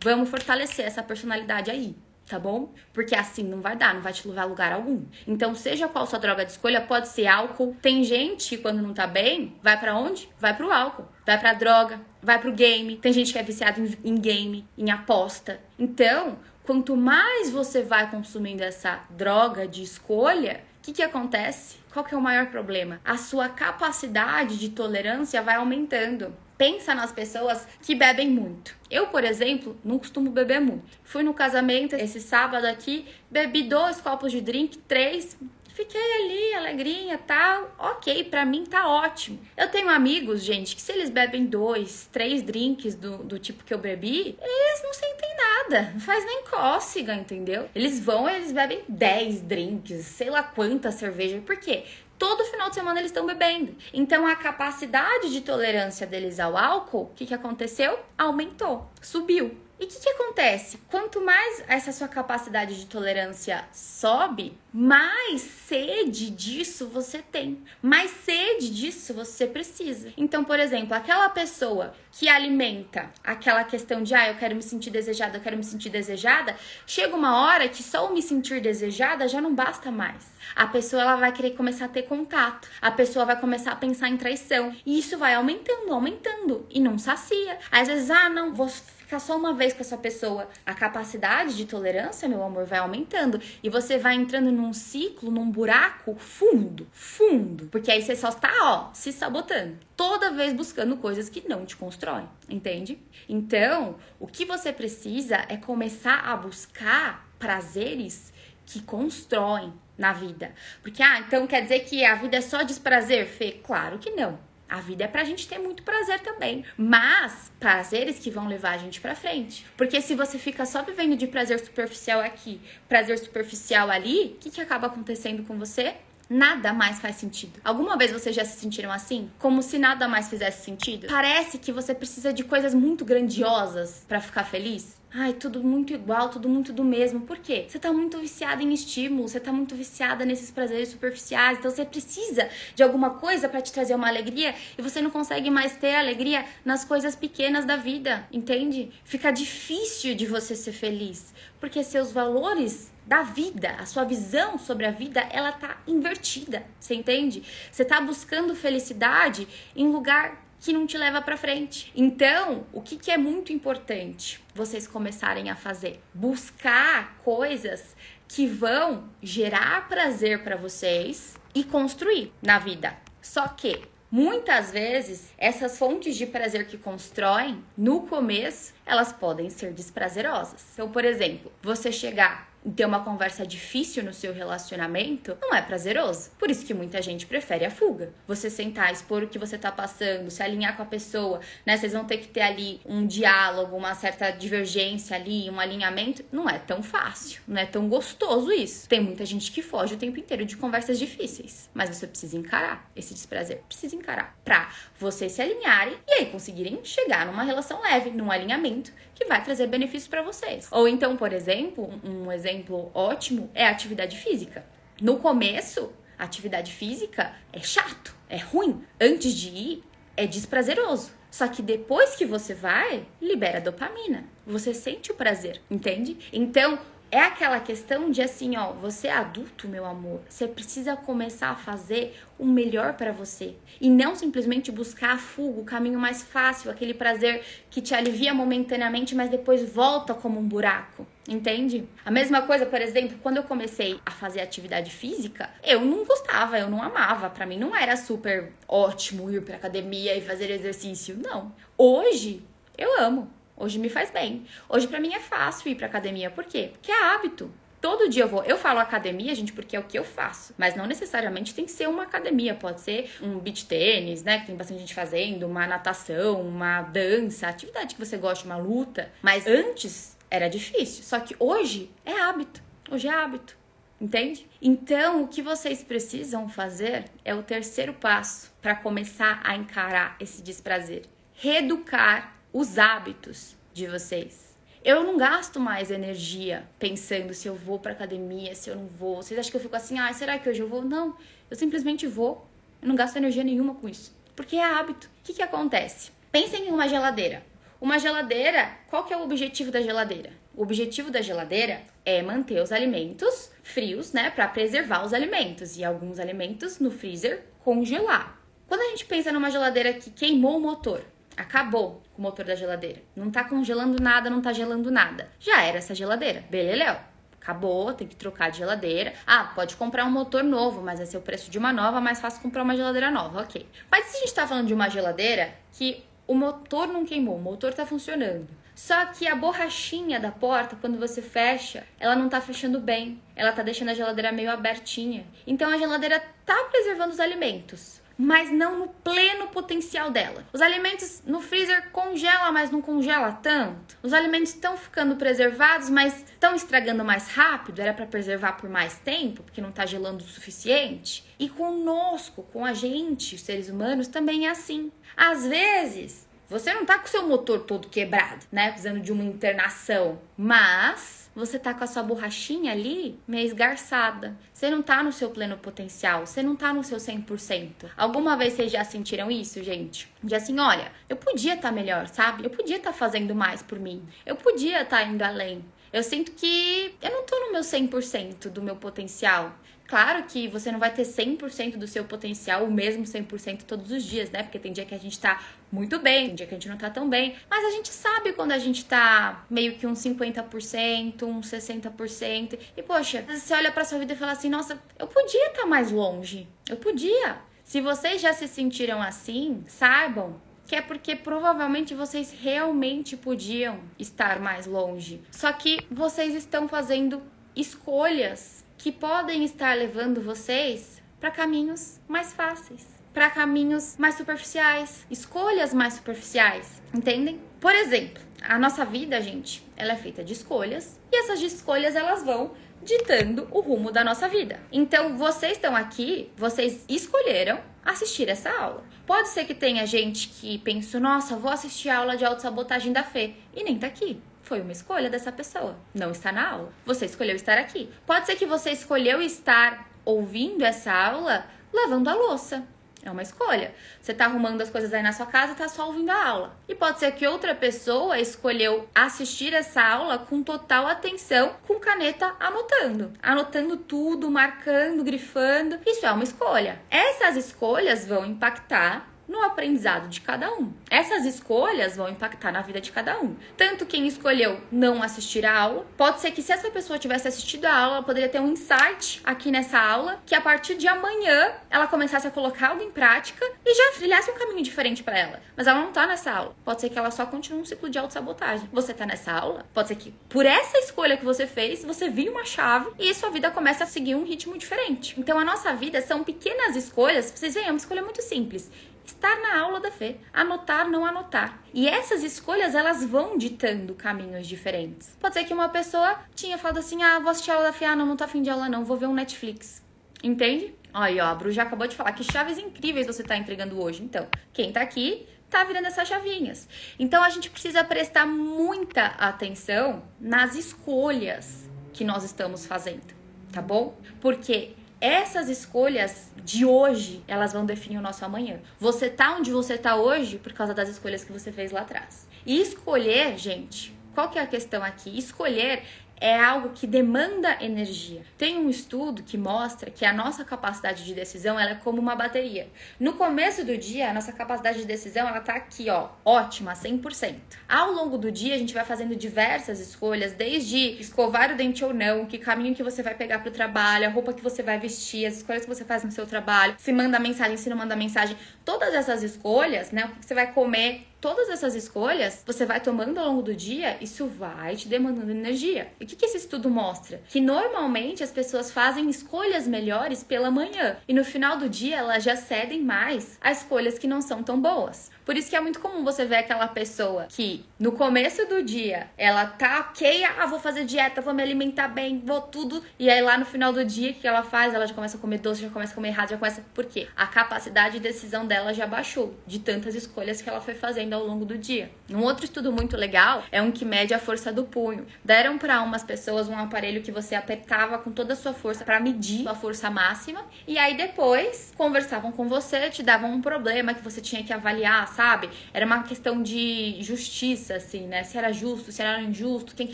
Vamos fortalecer essa personalidade aí, tá bom? Porque assim não vai dar, não vai te levar a lugar algum. Então, seja qual sua droga de escolha, pode ser álcool. Tem gente quando não tá bem, vai para onde? Vai pro álcool, vai pra droga, vai pro game. Tem gente que é viciado em, em game, em aposta. Então, quanto mais você vai consumindo essa droga de escolha, o que, que acontece? Qual que é o maior problema? A sua capacidade de tolerância vai aumentando pensa nas pessoas que bebem muito. Eu, por exemplo, não costumo beber muito. Fui no casamento esse sábado aqui, bebi dois copos de drink, três, fiquei ali, alegrinha, tal. Ok, para mim tá ótimo. Eu tenho amigos, gente, que se eles bebem dois, três drinks do, do tipo que eu bebi, eles não sentem nada, não faz nem cócega, entendeu? Eles vão, eles bebem dez drinks, sei lá quanta cerveja. Por quê? Todo final de semana eles estão bebendo. Então a capacidade de tolerância deles ao álcool, o que, que aconteceu? Aumentou, subiu. E o que, que acontece? Quanto mais essa sua capacidade de tolerância sobe, mais sede disso você tem. Mais sede disso você precisa. Então, por exemplo, aquela pessoa que alimenta aquela questão de ah, eu quero me sentir desejada, eu quero me sentir desejada, chega uma hora que só o me sentir desejada já não basta mais. A pessoa ela vai querer começar a ter contato, a pessoa vai começar a pensar em traição, e isso vai aumentando, aumentando e não sacia. Às vezes, ah, não, vou ficar só uma vez com essa pessoa, a capacidade de tolerância, meu amor, vai aumentando. E você vai entrando num ciclo, num buraco fundo, fundo. Porque aí você só está, ó, se sabotando. Toda vez buscando coisas que não te constroem, entende? Então, o que você precisa é começar a buscar prazeres que constroem na vida. Porque, ah, então quer dizer que a vida é só desprazer, Fê? Claro que não. A vida é pra gente ter muito prazer também, mas prazeres que vão levar a gente pra frente. Porque se você fica só vivendo de prazer superficial aqui, prazer superficial ali, o que, que acaba acontecendo com você? nada mais faz sentido. Alguma vez vocês já se sentiram assim? Como se nada mais fizesse sentido? Parece que você precisa de coisas muito grandiosas para ficar feliz? Ai, tudo muito igual, tudo muito do mesmo. Por quê? Você tá muito viciada em estímulo, você tá muito viciada nesses prazeres superficiais, então você precisa de alguma coisa para te trazer uma alegria e você não consegue mais ter alegria nas coisas pequenas da vida, entende? Fica difícil de você ser feliz, porque seus valores da vida, a sua visão sobre a vida, ela tá invertida, você entende? Você tá buscando felicidade em lugar que não te leva para frente. Então, o que, que é muito importante vocês começarem a fazer? Buscar coisas que vão gerar prazer para vocês e construir na vida. Só que Muitas vezes, essas fontes de prazer que constroem, no começo, elas podem ser desprazerosas. Então, por exemplo, você chegar ter uma conversa difícil no seu relacionamento não é prazeroso. Por isso que muita gente prefere a fuga. Você sentar, expor o que você tá passando, se alinhar com a pessoa, né? Vocês vão ter que ter ali um diálogo, uma certa divergência ali, um alinhamento. Não é tão fácil, não é tão gostoso isso. Tem muita gente que foge o tempo inteiro de conversas difíceis, mas você precisa encarar esse desprazer. Precisa encarar pra vocês se alinharem e aí conseguirem chegar numa relação leve, num alinhamento que vai trazer benefícios para vocês. Ou então, por exemplo, um exemplo ótimo é a atividade física. No começo, atividade física é chato, é ruim. Antes de ir, é desprazeroso. Só que depois que você vai, libera dopamina. Você sente o prazer, entende? Então, é aquela questão de assim, ó, você é adulto, meu amor, você precisa começar a fazer o melhor para você e não simplesmente buscar a fuga, o caminho mais fácil, aquele prazer que te alivia momentaneamente, mas depois volta como um buraco. Entende? A mesma coisa, por exemplo, quando eu comecei a fazer atividade física, eu não gostava, eu não amava. Para mim não era super ótimo ir para academia e fazer exercício, não. Hoje eu amo. Hoje me faz bem. Hoje para mim é fácil ir para academia. Por quê? Porque é hábito. Todo dia eu vou. Eu falo academia, gente, porque é o que eu faço. Mas não necessariamente tem que ser uma academia. Pode ser um beach tênis, né? Que tem bastante gente fazendo, uma natação, uma dança, atividade que você gosta, uma luta. Mas antes era difícil. Só que hoje é hábito. Hoje é hábito. Entende? Então, o que vocês precisam fazer é o terceiro passo para começar a encarar esse desprazer. Reeducar os hábitos de vocês. Eu não gasto mais energia pensando se eu vou pra academia, se eu não vou. Vocês acham que eu fico assim, ah, será que hoje eu vou? Não, eu simplesmente vou. Eu não gasto energia nenhuma com isso. Porque é hábito. O que, que acontece? Pensem em uma geladeira. Uma geladeira, qual que é o objetivo da geladeira? O objetivo da geladeira é manter os alimentos frios, né, para preservar os alimentos e alguns alimentos no freezer congelar. Quando a gente pensa numa geladeira que queimou o motor, Acabou o motor da geladeira. Não tá congelando nada, não tá gelando nada. Já era essa geladeira. Beleléu. Acabou, tem que trocar de geladeira. Ah, pode comprar um motor novo, mas vai ser o preço de uma nova, mais fácil comprar uma geladeira nova, ok. Mas se a gente tá falando de uma geladeira que o motor não queimou, o motor tá funcionando. Só que a borrachinha da porta, quando você fecha, ela não tá fechando bem. Ela tá deixando a geladeira meio abertinha. Então a geladeira tá preservando os alimentos mas não no pleno potencial dela. Os alimentos no freezer congela, mas não congela tanto. Os alimentos estão ficando preservados, mas estão estragando mais rápido. Era para preservar por mais tempo, porque não está gelando o suficiente. E conosco, com a gente, os seres humanos, também é assim. Às vezes, você não tá com seu motor todo quebrado, né? Precisando de uma internação, mas você tá com a sua borrachinha ali meio esgarçada. Você não tá no seu pleno potencial, você não tá no seu 100%. Alguma vez vocês já sentiram isso, gente? De assim, olha, eu podia estar tá melhor, sabe? Eu podia estar tá fazendo mais por mim. Eu podia estar tá indo além. Eu sinto que eu não tô no meu 100% do meu potencial. Claro que você não vai ter 100% do seu potencial, o mesmo 100% todos os dias, né? Porque tem dia que a gente tá muito bem, tem dia que a gente não tá tão bem. Mas a gente sabe quando a gente tá meio que um 50%, um 60%. E poxa, você olha pra sua vida e fala assim: nossa, eu podia estar tá mais longe. Eu podia. Se vocês já se sentiram assim, saibam que é porque provavelmente vocês realmente podiam estar mais longe. Só que vocês estão fazendo escolhas que podem estar levando vocês para caminhos mais fáceis. para caminhos mais superficiais, escolhas mais superficiais, entendem? Por exemplo, a nossa vida, gente, ela é feita de escolhas e essas escolhas elas vão ditando o rumo da nossa vida. Então, vocês estão aqui, vocês escolheram assistir essa aula. Pode ser que tenha gente que pense, nossa, vou assistir a aula de autossabotagem da Fê e nem tá aqui. Foi uma escolha dessa pessoa. Não está na aula. Você escolheu estar aqui. Pode ser que você escolheu estar ouvindo essa aula lavando a louça. É uma escolha. Você tá arrumando as coisas aí na sua casa e tá só ouvindo a aula. E pode ser que outra pessoa escolheu assistir essa aula com total atenção, com caneta anotando. Anotando tudo, marcando, grifando. Isso é uma escolha. Essas escolhas vão impactar no aprendizado de cada um. Essas escolhas vão impactar na vida de cada um. Tanto quem escolheu não assistir a aula, pode ser que se essa pessoa tivesse assistido a aula, ela poderia ter um insight aqui nessa aula, que a partir de amanhã ela começasse a colocar algo em prática e já trilhasse um caminho diferente para ela. Mas ela não tá nessa aula. Pode ser que ela só continue um ciclo de autossabotagem. Você tá nessa aula? Pode ser que por essa escolha que você fez, você vira uma chave e sua vida começa a seguir um ritmo diferente. Então a nossa vida são pequenas escolhas. Vocês veem, é uma escolha muito simples estar na aula da fé, anotar, não anotar. E essas escolhas, elas vão ditando caminhos diferentes. Pode ser que uma pessoa tinha falado assim: ah, vou assistir aula da fé, ah, não, não tô afim de aula não, vou ver um Netflix. Entende? Aí, ó, a Bru já acabou de falar que chaves incríveis você tá entregando hoje. Então, quem tá aqui tá virando essas chavinhas. Então, a gente precisa prestar muita atenção nas escolhas que nós estamos fazendo, tá bom? Porque essas escolhas de hoje, elas vão definir o nosso amanhã. Você tá onde você tá hoje por causa das escolhas que você fez lá atrás. E escolher, gente, qual que é a questão aqui? Escolher é algo que demanda energia. Tem um estudo que mostra que a nossa capacidade de decisão ela é como uma bateria. No começo do dia, a nossa capacidade de decisão ela tá aqui, ó, ótima, 100%. Ao longo do dia, a gente vai fazendo diversas escolhas, desde escovar o dente ou não, que caminho que você vai pegar pro trabalho, a roupa que você vai vestir, as escolhas que você faz no seu trabalho, se manda mensagem, se não manda mensagem. Todas essas escolhas, né, o que você vai comer, todas essas escolhas você vai tomando ao longo do dia, isso vai te demandando energia. E o que, que esse estudo mostra? Que normalmente as pessoas fazem escolhas melhores pela manhã e no final do dia elas já cedem mais a escolhas que não são tão boas. Por isso que é muito comum você ver aquela pessoa que no começo do dia ela tá ok, ah, vou fazer dieta, vou me alimentar bem, vou tudo. E aí lá no final do dia, o que ela faz? Ela já começa a comer doce, já começa a comer errado, já começa. Por quê? A capacidade de decisão dela já baixou de tantas escolhas que ela foi fazendo ao longo do dia. Um outro estudo muito legal é um que mede a força do punho. Deram para umas pessoas um aparelho que você apertava com toda a sua força para medir a força máxima. E aí depois conversavam com você, te davam um problema que você tinha que avaliar, sabe? Era uma questão de justiça, assim, né? Se era justo, se era injusto, quem que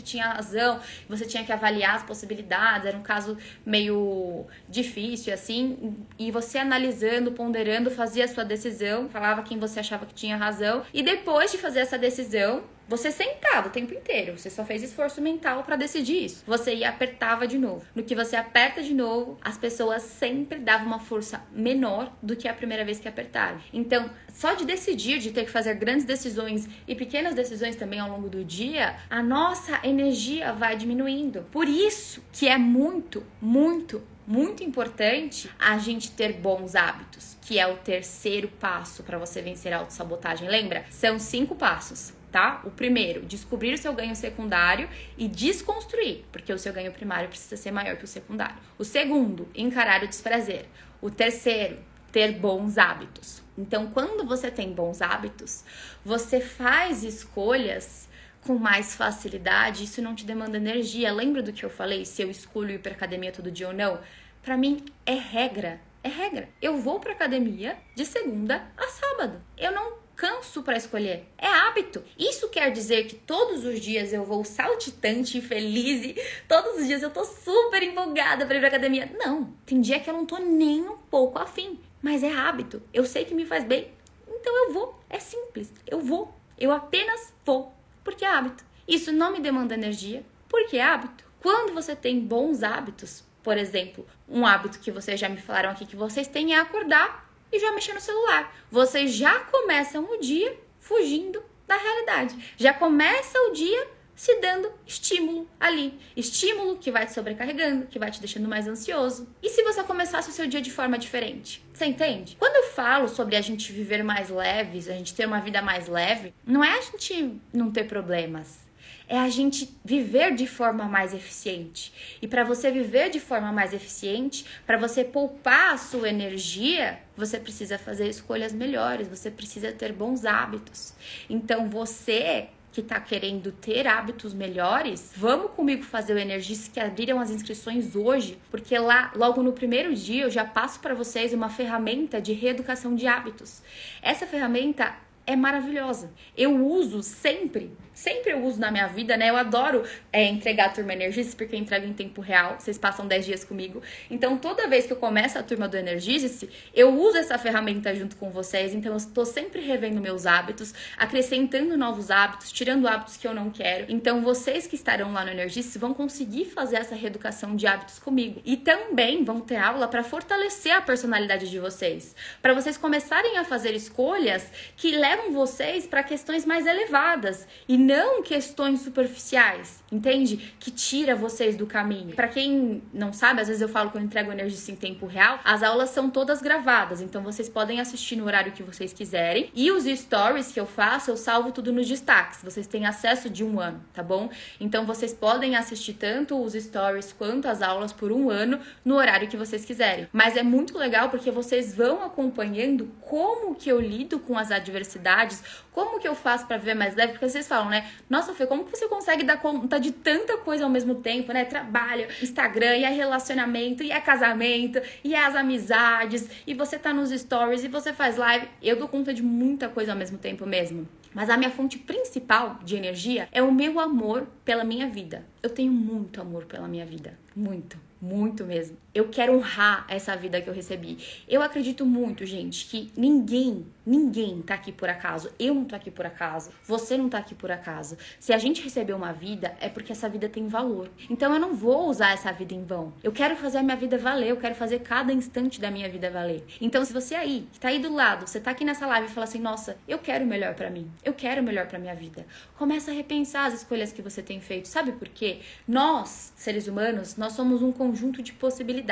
tinha razão. Você tinha que avaliar as possibilidades. Era um caso meio difícil, assim. E você analisando, ponderando, fazia a sua decisão, falava quem você achava que tinha razão. E depois de fazer essa decisão, você sentava o tempo inteiro, você só fez esforço mental para decidir isso. Você ia apertava de novo. No que você aperta de novo, as pessoas sempre davam uma força menor do que a primeira vez que apertaram. Então, só de decidir, de ter que fazer grandes decisões e pequenas decisões também ao longo do dia, a nossa energia vai diminuindo. Por isso que é muito, muito, muito importante a gente ter bons hábitos, que é o terceiro passo para você vencer a autossabotagem. Lembra? São cinco passos tá? O primeiro, descobrir o seu ganho secundário e desconstruir, porque o seu ganho primário precisa ser maior que o secundário. O segundo, encarar o desprazer. O terceiro, ter bons hábitos. Então, quando você tem bons hábitos, você faz escolhas com mais facilidade, isso não te demanda energia. Lembra do que eu falei, se eu escolho ir para academia todo dia ou não? Para mim é regra, é regra. Eu vou para academia de segunda a sábado. Eu não canso para escolher. É hábito. Isso quer dizer que todos os dias eu vou saltitante e feliz e todos os dias eu tô super empolgada para ir pra academia. Não. Tem dia que eu não tô nem um pouco afim. Mas é hábito. Eu sei que me faz bem. Então eu vou. É simples. Eu vou. Eu apenas vou. Porque é hábito. Isso não me demanda energia. Porque é hábito. Quando você tem bons hábitos, por exemplo, um hábito que vocês já me falaram aqui que vocês têm é acordar e já mexer no celular. Vocês já começam o dia fugindo da realidade. Já começa o dia se dando estímulo ali. Estímulo que vai te sobrecarregando, que vai te deixando mais ansioso. E se você começasse o seu dia de forma diferente? Você entende? Quando eu falo sobre a gente viver mais leves, a gente ter uma vida mais leve, não é a gente não ter problemas é a gente viver de forma mais eficiente. E para você viver de forma mais eficiente, para você poupar a sua energia, você precisa fazer escolhas melhores, você precisa ter bons hábitos. Então você que está querendo ter hábitos melhores, vamos comigo fazer o Energis que abriram as inscrições hoje, porque lá, logo no primeiro dia, eu já passo para vocês uma ferramenta de reeducação de hábitos. Essa ferramenta é maravilhosa. Eu uso sempre sempre eu uso na minha vida, né? Eu adoro é, entregar a turma Energize, porque eu entrego em tempo real. Vocês passam 10 dias comigo. Então, toda vez que eu começo a turma do Energize, eu uso essa ferramenta junto com vocês. Então, eu estou sempre revendo meus hábitos, acrescentando novos hábitos, tirando hábitos que eu não quero. Então, vocês que estarão lá no Energize vão conseguir fazer essa reeducação de hábitos comigo. E também vão ter aula para fortalecer a personalidade de vocês, para vocês começarem a fazer escolhas que levam vocês para questões mais elevadas e não questões superficiais, entende? Que tira vocês do caminho. Para quem não sabe, às vezes eu falo que eu entrego energia em tempo real, as aulas são todas gravadas, então vocês podem assistir no horário que vocês quiserem. E os stories que eu faço, eu salvo tudo nos destaques. Vocês têm acesso de um ano, tá bom? Então vocês podem assistir tanto os stories quanto as aulas por um ano no horário que vocês quiserem. Mas é muito legal porque vocês vão acompanhando como que eu lido com as adversidades, como que eu faço para ver mais leve, porque vocês falam, né? Nossa, Fê, como que você consegue dar conta de tanta coisa ao mesmo tempo, né? Trabalho, Instagram, e é relacionamento, e é casamento, e é as amizades, e você tá nos stories, e você faz live. Eu dou conta de muita coisa ao mesmo tempo mesmo. Mas a minha fonte principal de energia é o meu amor pela minha vida. Eu tenho muito amor pela minha vida. Muito. Muito mesmo. Eu quero honrar essa vida que eu recebi. Eu acredito muito, gente, que ninguém, ninguém tá aqui por acaso. Eu não tô aqui por acaso. Você não tá aqui por acaso. Se a gente recebeu uma vida, é porque essa vida tem valor. Então eu não vou usar essa vida em vão. Eu quero fazer a minha vida valer. Eu quero fazer cada instante da minha vida valer. Então, se você aí, que tá aí do lado, você tá aqui nessa live e fala assim: nossa, eu quero o melhor para mim. Eu quero o melhor para minha vida. Começa a repensar as escolhas que você tem feito. Sabe por quê? Nós, seres humanos, nós somos um conjunto de possibilidades.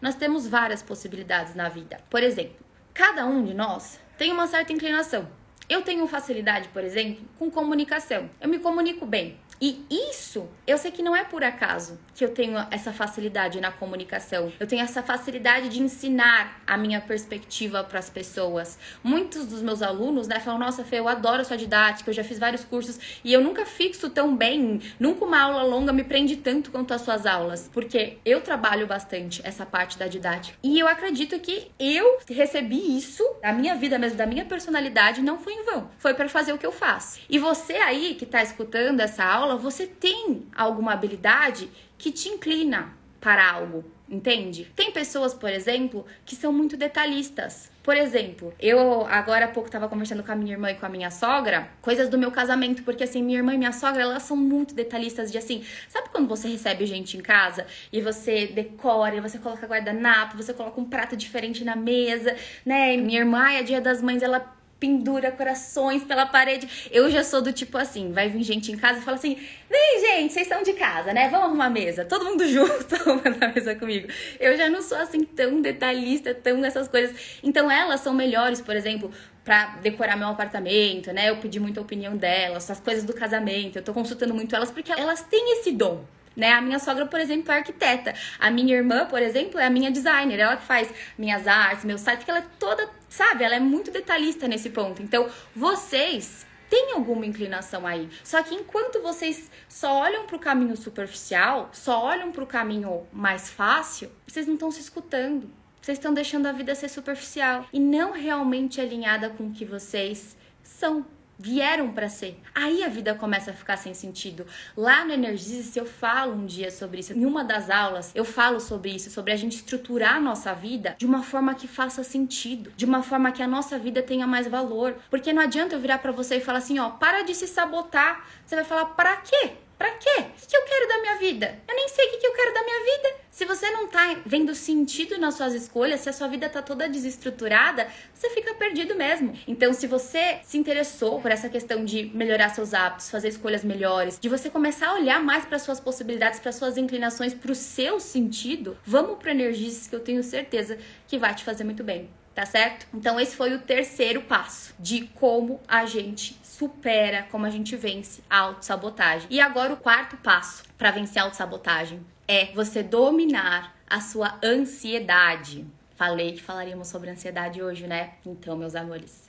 Nós temos várias possibilidades na vida. Por exemplo, cada um de nós tem uma certa inclinação. Eu tenho facilidade, por exemplo, com comunicação. Eu me comunico bem. E isso, eu sei que não é por acaso que eu tenho essa facilidade na comunicação. Eu tenho essa facilidade de ensinar a minha perspectiva para as pessoas. Muitos dos meus alunos, né, falam: "Nossa, Fê, eu adoro sua didática, eu já fiz vários cursos e eu nunca fixo tão bem, nunca uma aula longa me prende tanto quanto as suas aulas", porque eu trabalho bastante essa parte da didática. E eu acredito que eu recebi isso da minha vida mesmo, da minha personalidade, não foi em vão. Foi para fazer o que eu faço. E você aí que está escutando essa aula você tem alguma habilidade que te inclina para algo, entende? Tem pessoas, por exemplo, que são muito detalhistas. Por exemplo, eu agora há pouco estava conversando com a minha irmã e com a minha sogra, coisas do meu casamento, porque assim, minha irmã e minha sogra, elas são muito detalhistas de assim, sabe quando você recebe gente em casa e você decora, você coloca guardanapo, você coloca um prato diferente na mesa, né? Minha irmã, é dia das mães, ela pendura corações pela parede. Eu já sou do tipo assim, vai vir gente em casa e fala assim: vem, gente, vocês são de casa, né? Vamos arrumar mesa. Todo mundo junto na mesa comigo. Eu já não sou assim tão detalhista, tão essas coisas. Então elas são melhores, por exemplo, para decorar meu apartamento, né? Eu pedi muita opinião delas, as coisas do casamento. Eu tô consultando muito elas porque elas têm esse dom né? A minha sogra, por exemplo, é arquiteta. A minha irmã, por exemplo, é a minha designer. Ela que faz minhas artes, meu site, porque ela é toda, sabe? Ela é muito detalhista nesse ponto. Então, vocês têm alguma inclinação aí. Só que enquanto vocês só olham para o caminho superficial, só olham para o caminho mais fácil, vocês não estão se escutando. Vocês estão deixando a vida ser superficial e não realmente alinhada com o que vocês são vieram para ser. Aí a vida começa a ficar sem sentido. Lá no Energize eu falo um dia sobre isso. Em uma das aulas eu falo sobre isso, sobre a gente estruturar a nossa vida de uma forma que faça sentido, de uma forma que a nossa vida tenha mais valor. Porque não adianta eu virar para você e falar assim, ó, para de se sabotar. Você vai falar, para quê? Pra quê? O que eu quero da minha vida? Eu nem sei o que eu quero da minha vida. Se você não tá vendo sentido nas suas escolhas, se a sua vida tá toda desestruturada, você fica perdido mesmo. Então, se você se interessou por essa questão de melhorar seus hábitos, fazer escolhas melhores, de você começar a olhar mais para suas possibilidades, para suas inclinações, para o seu sentido, vamos para energias que eu tenho certeza que vai te fazer muito bem tá certo? Então esse foi o terceiro passo de como a gente supera, como a gente vence a autossabotagem. E agora o quarto passo para vencer a autossabotagem é você dominar a sua ansiedade. Falei que falaríamos sobre ansiedade hoje, né? Então, meus amores,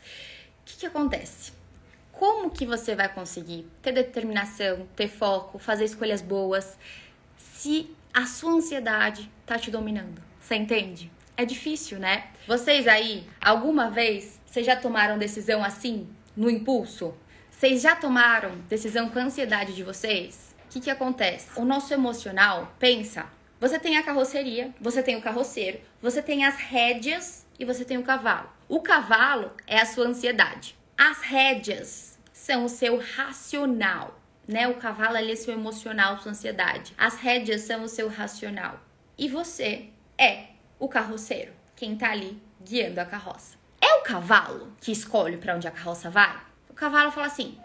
o que, que acontece? Como que você vai conseguir ter determinação, ter foco, fazer escolhas boas se a sua ansiedade tá te dominando? Você entende? É difícil, né? Vocês aí, alguma vez, vocês já tomaram decisão assim, no impulso? Vocês já tomaram decisão com a ansiedade de vocês? O que, que acontece? O nosso emocional pensa: você tem a carroceria, você tem o carroceiro, você tem as rédeas e você tem o cavalo. O cavalo é a sua ansiedade. As rédeas são o seu racional, né? O cavalo ali é seu emocional, sua ansiedade. As rédeas são o seu racional. E você é o carroceiro, quem tá ali guiando a carroça. É o cavalo que escolhe para onde a carroça vai? O cavalo fala assim: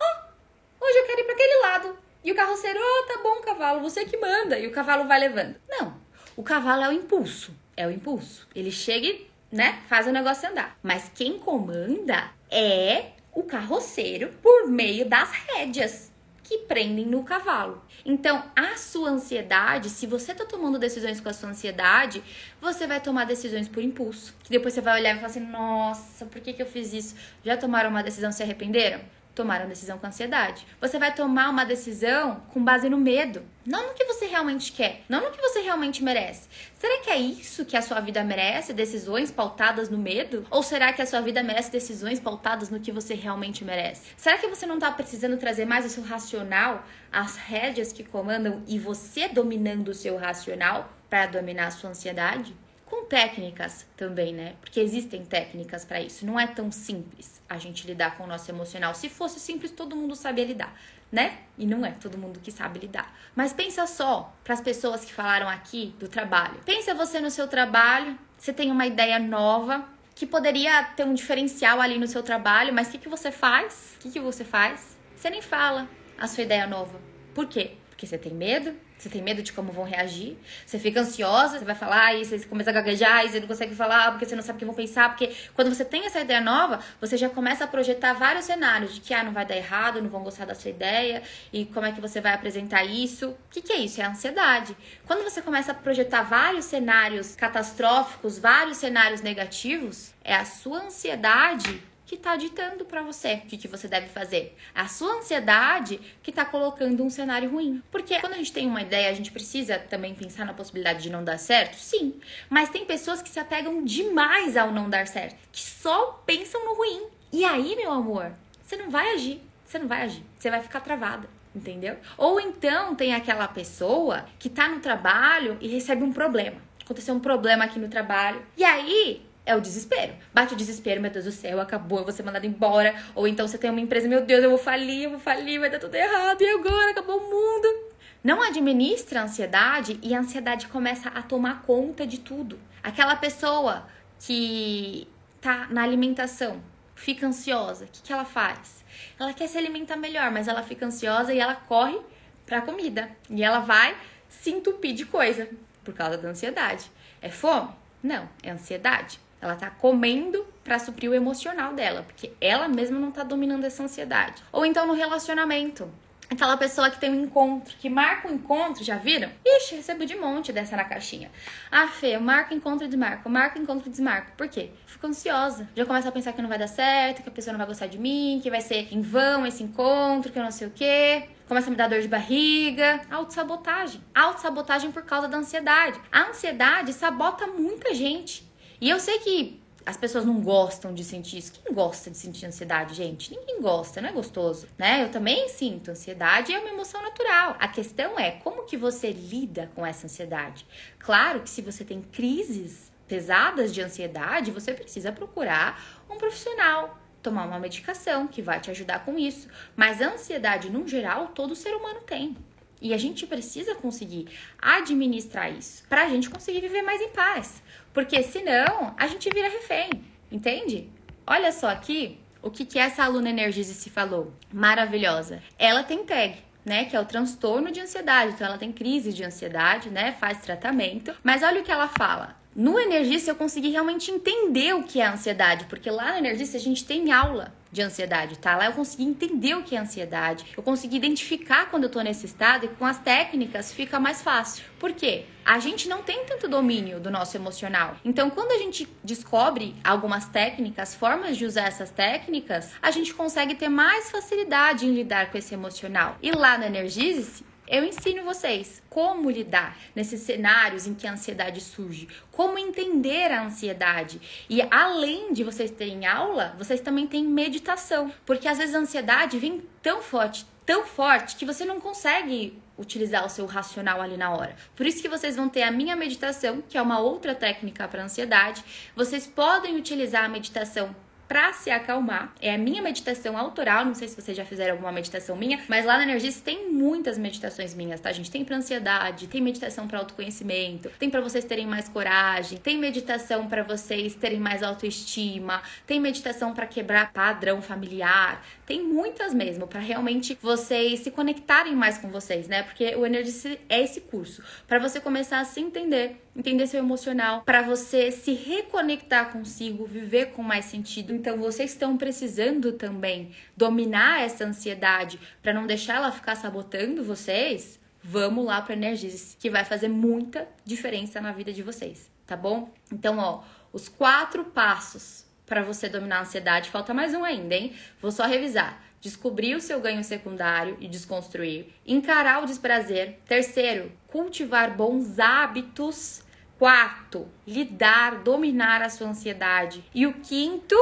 oh, hoje eu quero ir para aquele lado. E o carroceiro, oh, tá bom, cavalo, você que manda. E o cavalo vai levando. Não. O cavalo é o impulso. É o impulso. Ele chega e, né, faz o negócio andar. Mas quem comanda é o carroceiro por meio das rédeas que prendem no cavalo. Então, a sua ansiedade, se você tá tomando decisões com a sua ansiedade, você vai tomar decisões por impulso. Que depois você vai olhar e falar assim: nossa, por que, que eu fiz isso? Já tomaram uma decisão e se arrependeram? Tomaram decisão com ansiedade. Você vai tomar uma decisão com base no medo, não no que você realmente quer, não no que você realmente merece. Será que é isso que a sua vida merece? Decisões pautadas no medo? Ou será que a sua vida merece decisões pautadas no que você realmente merece? Será que você não está precisando trazer mais o seu racional, as rédeas que comandam e você dominando o seu racional para dominar a sua ansiedade? Com técnicas também, né? Porque existem técnicas para isso. Não é tão simples a gente lidar com o nosso emocional. Se fosse simples, todo mundo sabia lidar, né? E não é todo mundo que sabe lidar. Mas pensa só para as pessoas que falaram aqui do trabalho. Pensa você no seu trabalho, você tem uma ideia nova que poderia ter um diferencial ali no seu trabalho, mas o que, que você faz? O que, que você faz? Você nem fala a sua ideia nova. Por quê? Porque você tem medo, você tem medo de como vão reagir, você fica ansiosa, você vai falar e você começa a gaguejar e você não consegue falar porque você não sabe o que vão pensar. Porque quando você tem essa ideia nova, você já começa a projetar vários cenários de que ah, não vai dar errado, não vão gostar da sua ideia e como é que você vai apresentar isso. O que, que é isso? É a ansiedade. Quando você começa a projetar vários cenários catastróficos, vários cenários negativos, é a sua ansiedade que está ditando para você o que, que você deve fazer. A sua ansiedade que está colocando um cenário ruim. Porque quando a gente tem uma ideia, a gente precisa também pensar na possibilidade de não dar certo? Sim. Mas tem pessoas que se apegam demais ao não dar certo, que só pensam no ruim. E aí, meu amor, você não vai agir. Você não vai agir. Você vai ficar travada entendeu? Ou então tem aquela pessoa que tá no trabalho e recebe um problema. Aconteceu um problema aqui no trabalho. E aí é o desespero. Bate o desespero, meu Deus do céu, acabou, eu vou ser mandado embora. Ou então você tem uma empresa, meu Deus, eu vou falir, eu vou falir, vai dar tudo errado, e agora? Acabou o mundo. Não administra a ansiedade e a ansiedade começa a tomar conta de tudo. Aquela pessoa que tá na alimentação, fica ansiosa, o que, que ela faz? Ela quer se alimentar melhor, mas ela fica ansiosa e ela corre pra comida. E ela vai se entupir de coisa por causa da ansiedade. É fome? Não, é ansiedade. Ela tá comendo para suprir o emocional dela, porque ela mesma não tá dominando essa ansiedade. Ou então no relacionamento. Aquela pessoa que tem um encontro, que marca um encontro, já viram? Ixi, recebo de monte dessa na caixinha. Ah, Fê, eu marco encontro e desmarco, marco encontro e desmarco. Por quê? Fico ansiosa. Já começo a pensar que não vai dar certo, que a pessoa não vai gostar de mim, que vai ser em vão esse encontro, que eu não sei o quê. Começa a me dar dor de barriga. Autossabotagem. Autossabotagem por causa da ansiedade. A ansiedade sabota muita gente. E eu sei que as pessoas não gostam de sentir isso. Quem gosta de sentir ansiedade, gente? Ninguém gosta, não é gostoso, né? Eu também sinto ansiedade, é uma emoção natural. A questão é como que você lida com essa ansiedade. Claro que se você tem crises pesadas de ansiedade, você precisa procurar um profissional, tomar uma medicação que vai te ajudar com isso. Mas a ansiedade, no geral, todo ser humano tem. E a gente precisa conseguir administrar isso para a gente conseguir viver mais em paz. Porque senão a gente vira refém, entende? Olha só aqui o que, que essa aluna Energize se falou. Maravilhosa. Ela tem TAG, né, que é o transtorno de ansiedade. Então ela tem crise de ansiedade, né, faz tratamento. Mas olha o que ela fala. No Energista eu consegui realmente entender o que é ansiedade, porque lá no Energista a gente tem aula de ansiedade, tá? Lá eu consegui entender o que é ansiedade, eu consegui identificar quando eu tô nesse estado e com as técnicas fica mais fácil. Por quê? A gente não tem tanto domínio do nosso emocional. Então, quando a gente descobre algumas técnicas, formas de usar essas técnicas, a gente consegue ter mais facilidade em lidar com esse emocional. E lá no Energize-se, eu ensino vocês como lidar nesses cenários em que a ansiedade surge, como entender a ansiedade. E além de vocês terem aula, vocês também têm meditação, porque às vezes a ansiedade vem tão forte, tão forte que você não consegue utilizar o seu racional ali na hora. Por isso que vocês vão ter a minha meditação, que é uma outra técnica para ansiedade. Vocês podem utilizar a meditação para se acalmar. É a minha meditação autoral, não sei se vocês já fizeram alguma meditação minha, mas lá na Energis tem muitas meditações minhas, tá, gente? Tem para ansiedade, tem meditação para autoconhecimento, tem para vocês terem mais coragem, tem meditação para vocês terem mais autoestima, tem meditação para quebrar padrão familiar, tem muitas mesmo para realmente vocês se conectarem mais com vocês, né? Porque o Energis é esse curso para você começar a se entender, entender seu emocional, para você se reconectar consigo, viver com mais sentido então vocês estão precisando também dominar essa ansiedade para não deixar ela ficar sabotando vocês. Vamos lá para Energize, que vai fazer muita diferença na vida de vocês, tá bom? Então, ó, os quatro passos para você dominar a ansiedade, falta mais um ainda, hein? Vou só revisar descobrir o seu ganho secundário e desconstruir, encarar o desprazer. Terceiro, cultivar bons hábitos. Quarto, lidar, dominar a sua ansiedade. E o quinto,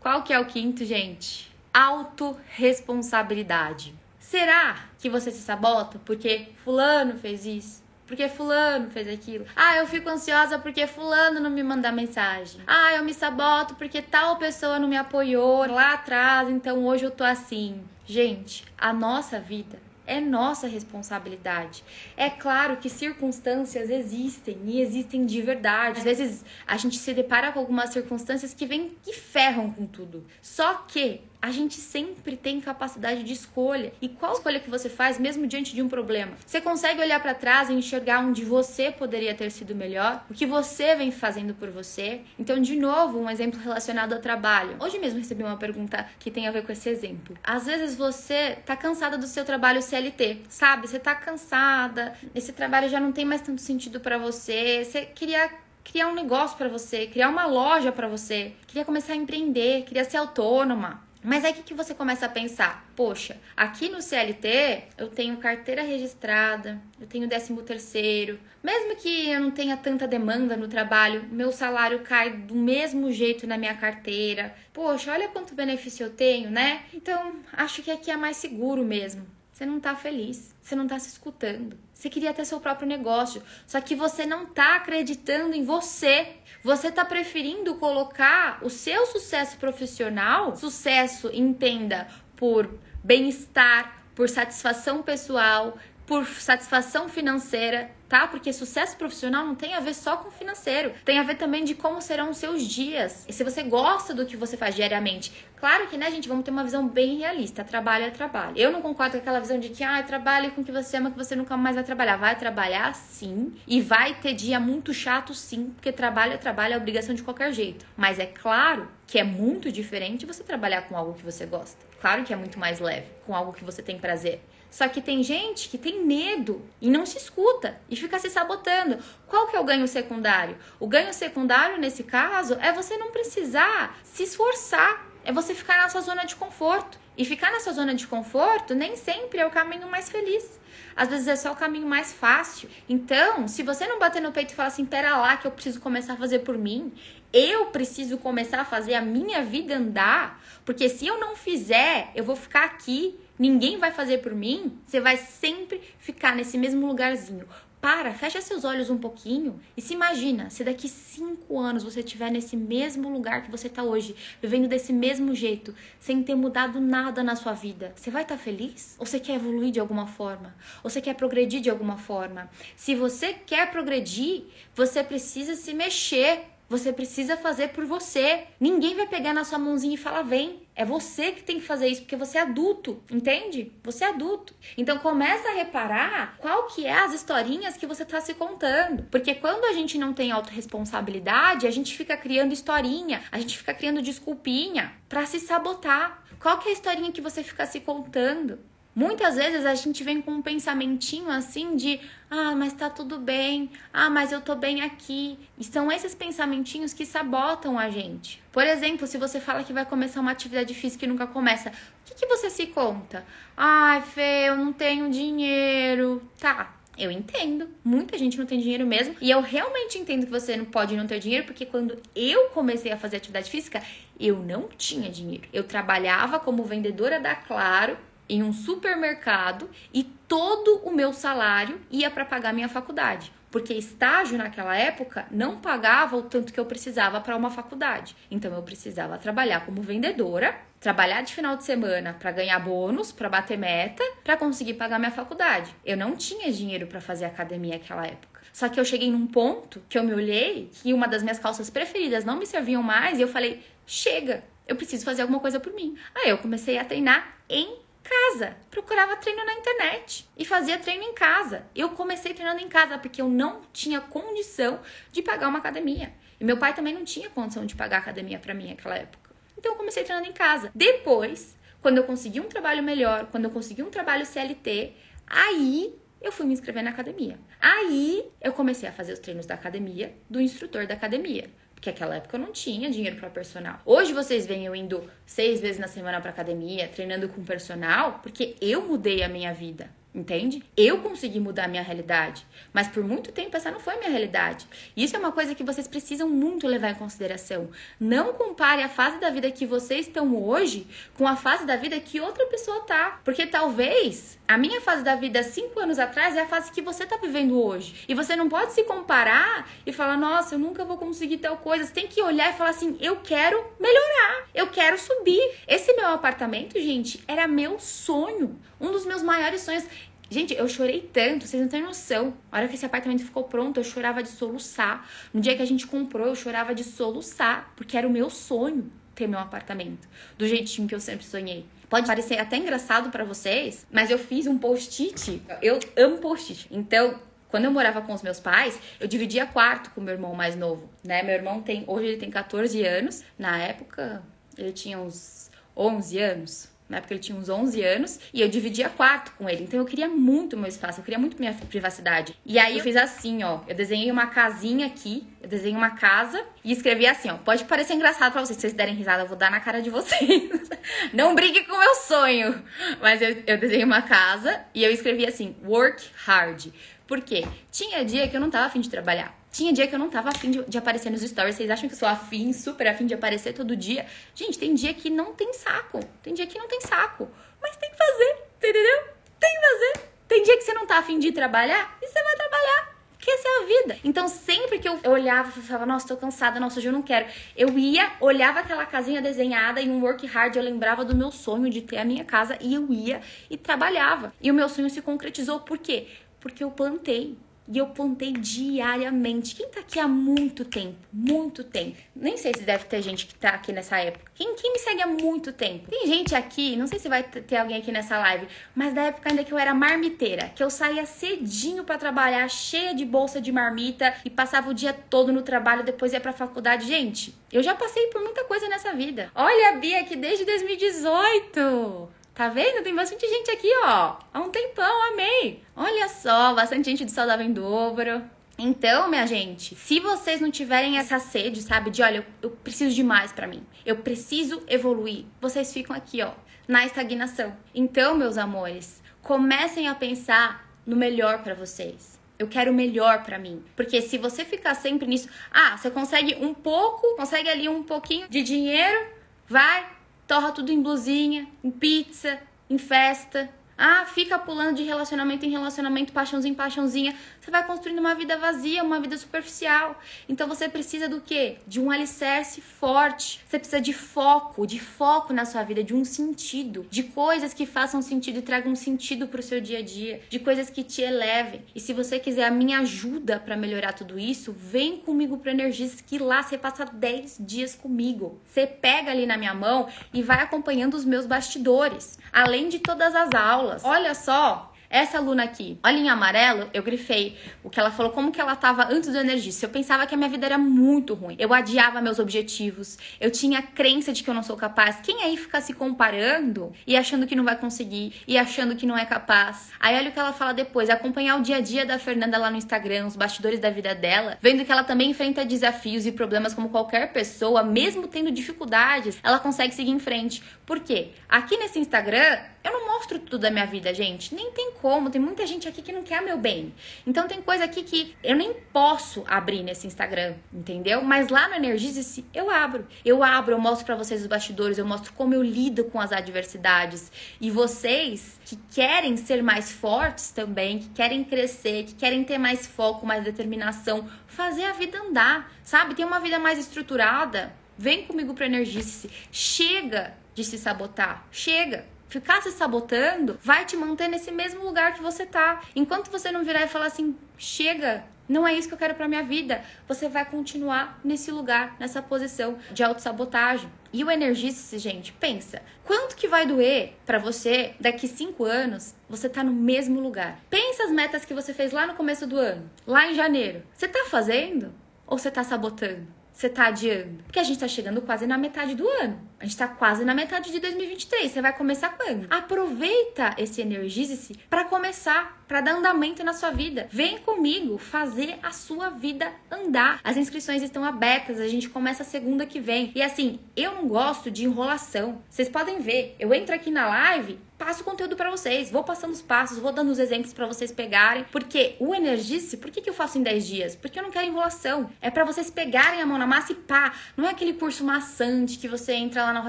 qual que é o quinto, gente? Autoresponsabilidade. Será que você se sabota porque fulano fez isso? Porque fulano fez aquilo. Ah, eu fico ansiosa porque fulano não me manda mensagem. Ah, eu me saboto porque tal pessoa não me apoiou lá atrás, então hoje eu tô assim. Gente, a nossa vida é nossa responsabilidade. É claro que circunstâncias existem e existem de verdade. Às vezes a gente se depara com algumas circunstâncias que vêm e ferram com tudo. Só que a gente sempre tem capacidade de escolha. E qual escolha que você faz mesmo diante de um problema? Você consegue olhar para trás e enxergar onde você poderia ter sido melhor? O que você vem fazendo por você? Então, de novo, um exemplo relacionado ao trabalho. Hoje mesmo recebi uma pergunta que tem a ver com esse exemplo. Às vezes você tá cansada do seu trabalho CLT, sabe? Você tá cansada, esse trabalho já não tem mais tanto sentido para você. Você queria criar um negócio para você, criar uma loja para você, queria começar a empreender, queria ser autônoma. Mas aí que você começa a pensar? Poxa, aqui no CLT eu tenho carteira registrada, eu tenho 13 terceiro, mesmo que eu não tenha tanta demanda no trabalho, meu salário cai do mesmo jeito na minha carteira. Poxa, olha quanto benefício eu tenho, né? Então, acho que aqui é mais seguro mesmo. Você não tá feliz, você não tá se escutando. Você queria ter seu próprio negócio, só que você não tá acreditando em você. Você tá preferindo colocar o seu sucesso profissional, sucesso entenda por bem-estar, por satisfação pessoal, por satisfação financeira, tá? Porque sucesso profissional não tem a ver só com financeiro, tem a ver também de como serão os seus dias. E se você gosta do que você faz diariamente. Claro que, né, gente, vamos ter uma visão bem realista. Trabalho é trabalho. Eu não concordo com aquela visão de que, ah, trabalhe com o que você ama, que você nunca mais vai trabalhar. Vai trabalhar sim. E vai ter dia muito chato sim, porque trabalho é trabalho, é obrigação de qualquer jeito. Mas é claro que é muito diferente você trabalhar com algo que você gosta. Claro que é muito mais leve, com algo que você tem prazer. Só que tem gente que tem medo e não se escuta e fica se sabotando. Qual que é o ganho secundário? O ganho secundário nesse caso é você não precisar se esforçar, é você ficar na sua zona de conforto. E ficar na sua zona de conforto nem sempre é o caminho mais feliz. Às vezes é só o caminho mais fácil. Então, se você não bater no peito e falar assim, pera lá que eu preciso começar a fazer por mim, eu preciso começar a fazer a minha vida andar, porque se eu não fizer, eu vou ficar aqui ninguém vai fazer por mim, você vai sempre ficar nesse mesmo lugarzinho, Para, fecha seus olhos um pouquinho e se imagina se daqui cinco anos você estiver nesse mesmo lugar que você está hoje, vivendo desse mesmo jeito, sem ter mudado nada na sua vida. Você vai estar tá feliz? Ou você quer evoluir de alguma forma? Ou você quer progredir de alguma forma? Se você quer progredir, você precisa se mexer você precisa fazer por você. Ninguém vai pegar na sua mãozinha e falar vem. É você que tem que fazer isso porque você é adulto, entende? Você é adulto. Então começa a reparar qual que é as historinhas que você está se contando. Porque quando a gente não tem autorresponsabilidade, a gente fica criando historinha, a gente fica criando desculpinha para se sabotar. Qual que é a historinha que você fica se contando? Muitas vezes a gente vem com um pensamentinho assim de ah, mas tá tudo bem, ah, mas eu tô bem aqui. E são esses pensamentinhos que sabotam a gente. Por exemplo, se você fala que vai começar uma atividade física e nunca começa, o que, que você se conta? Ai, Fê, eu não tenho dinheiro. Tá, eu entendo. Muita gente não tem dinheiro mesmo. E eu realmente entendo que você não pode não ter dinheiro, porque quando eu comecei a fazer atividade física, eu não tinha dinheiro. Eu trabalhava como vendedora da Claro em um supermercado e todo o meu salário ia para pagar minha faculdade. Porque estágio naquela época não pagava o tanto que eu precisava para uma faculdade. Então eu precisava trabalhar como vendedora, trabalhar de final de semana para ganhar bônus, para bater meta, para conseguir pagar minha faculdade. Eu não tinha dinheiro para fazer academia naquela época. Só que eu cheguei num ponto que eu me olhei que uma das minhas calças preferidas não me serviam mais e eu falei: chega, eu preciso fazer alguma coisa por mim. Aí eu comecei a treinar em casa. Procurava treino na internet e fazia treino em casa. Eu comecei treinando em casa porque eu não tinha condição de pagar uma academia. E meu pai também não tinha condição de pagar academia para mim naquela época. Então eu comecei treinando em casa. Depois, quando eu consegui um trabalho melhor, quando eu consegui um trabalho CLT, aí eu fui me inscrever na academia. Aí eu comecei a fazer os treinos da academia, do instrutor da academia que aquela época eu não tinha dinheiro para personal. Hoje vocês veem eu indo seis vezes na semana para academia, treinando com personal, porque eu mudei a minha vida. Entende? Eu consegui mudar a minha realidade, mas por muito tempo essa não foi a minha realidade. Isso é uma coisa que vocês precisam muito levar em consideração. Não compare a fase da vida que vocês estão hoje com a fase da vida que outra pessoa tá, porque talvez a minha fase da vida cinco anos atrás é a fase que você tá vivendo hoje. E você não pode se comparar e falar, nossa, eu nunca vou conseguir tal coisa. Você tem que olhar e falar assim, eu quero melhorar, eu quero subir. Esse meu apartamento, gente, era meu sonho. Um dos meus maiores sonhos. Gente, eu chorei tanto, vocês não têm noção. A hora que esse apartamento ficou pronto, eu chorava de soluçar. No dia que a gente comprou, eu chorava de soluçar, porque era o meu sonho ter meu apartamento, do jeitinho que eu sempre sonhei. Pode parecer até engraçado para vocês, mas eu fiz um post-it. Eu amo post-it. Então, quando eu morava com os meus pais, eu dividia quarto com meu irmão mais novo, né? Meu irmão tem, hoje ele tem 14 anos. Na época, ele tinha uns 11 anos. Na época ele tinha uns 11 anos e eu dividia quarto com ele. Então eu queria muito meu espaço, eu queria muito minha privacidade. E aí eu fiz assim, ó. Eu desenhei uma casinha aqui, eu desenhei uma casa e escrevi assim, ó. Pode parecer engraçado pra vocês, se vocês derem risada, eu vou dar na cara de vocês. Não brigue com o meu sonho. Mas eu, eu desenhei uma casa e eu escrevi assim: work hard. Por quê? Tinha dia que eu não tava afim de trabalhar. Tinha dia que eu não tava afim de, de aparecer nos stories. Vocês acham que eu sou afim, super afim de aparecer todo dia? Gente, tem dia que não tem saco. Tem dia que não tem saco. Mas tem que fazer, entendeu? Tem que fazer. Tem dia que você não tá afim de trabalhar e você vai trabalhar. Que essa é a vida. Então, sempre que eu olhava e falava, nossa, tô cansada, nossa, hoje eu não quero. Eu ia, olhava aquela casinha desenhada em um work hard, eu lembrava do meu sonho de ter a minha casa e eu ia e trabalhava. E o meu sonho se concretizou. Por quê? Porque eu plantei. E eu plantei diariamente. Quem tá aqui há muito tempo? Muito tempo. Nem sei se deve ter gente que tá aqui nessa época. Quem, quem me segue há muito tempo? Tem gente aqui, não sei se vai ter alguém aqui nessa live, mas da época ainda que eu era marmiteira, que eu saía cedinho para trabalhar, cheia de bolsa de marmita e passava o dia todo no trabalho, depois ia pra faculdade. Gente, eu já passei por muita coisa nessa vida. Olha a Bia aqui desde 2018. Tá vendo? Tem bastante gente aqui, ó. Há um tempão, amei. Olha só, bastante gente do Saudável em Dobro. Então, minha gente, se vocês não tiverem essa sede, sabe, de olha, eu, eu preciso de mais para mim, eu preciso evoluir, vocês ficam aqui, ó, na estagnação. Então, meus amores, comecem a pensar no melhor para vocês. Eu quero o melhor para mim. Porque se você ficar sempre nisso, ah, você consegue um pouco, consegue ali um pouquinho de dinheiro, vai, torra tudo em blusinha, em pizza, em festa. Ah, fica pulando de relacionamento em relacionamento, paixãozinho, paixãozinha. Você vai construindo uma vida vazia, uma vida superficial. Então você precisa do quê? De um alicerce forte. Você precisa de foco, de foco na sua vida, de um sentido, de coisas que façam sentido e tragam sentido pro seu dia a dia, de coisas que te elevem. E se você quiser a minha ajuda para melhorar tudo isso, vem comigo pro Energis que lá você passa 10 dias comigo. Você pega ali na minha mão e vai acompanhando os meus bastidores, além de todas as aulas. Olha só, essa aluna aqui, olha em amarelo, eu grifei o que ela falou, como que ela tava antes do Energista. Eu pensava que a minha vida era muito ruim. Eu adiava meus objetivos. Eu tinha crença de que eu não sou capaz. Quem aí fica se comparando e achando que não vai conseguir e achando que não é capaz? Aí olha o que ela fala depois, acompanhar o dia a dia da Fernanda lá no Instagram, os bastidores da vida dela, vendo que ela também enfrenta desafios e problemas como qualquer pessoa, mesmo tendo dificuldades, ela consegue seguir em frente. Por quê? Aqui nesse Instagram, eu não mostro tudo da minha vida, gente. Nem tem como. Tem muita gente aqui que não quer meu bem. Então tem coisa aqui que eu nem posso abrir nesse Instagram, entendeu? Mas lá no Energize eu abro. Eu abro, eu mostro para vocês os bastidores, eu mostro como eu lido com as adversidades. E vocês que querem ser mais fortes também, que querem crescer, que querem ter mais foco, mais determinação, fazer a vida andar, sabe? Ter uma vida mais estruturada. Vem comigo para Energize. Chega de se sabotar. Chega ficar se sabotando vai te manter nesse mesmo lugar que você tá. Enquanto você não virar e falar assim, chega, não é isso que eu quero para minha vida, você vai continuar nesse lugar, nessa posição de autossabotagem. E o energize gente, pensa, quanto que vai doer para você daqui cinco anos você tá no mesmo lugar? Pensa as metas que você fez lá no começo do ano, lá em janeiro. Você tá fazendo ou você tá sabotando? Você tá adiando? Porque a gente tá chegando quase na metade do ano. A gente tá quase na metade de 2023. Você vai começar quando? Aproveita esse Energize-se para começar, para dar andamento na sua vida. Vem comigo fazer a sua vida andar. As inscrições estão abertas, a gente começa segunda que vem. E assim, eu não gosto de enrolação. Vocês podem ver, eu entro aqui na live, passo o conteúdo para vocês, vou passando os passos, vou dando os exemplos para vocês pegarem, porque o Energize, por que, que eu faço em 10 dias? Porque eu não quero enrolação. É para vocês pegarem a mão na massa e pá. Não é aquele curso maçante que você entra lá na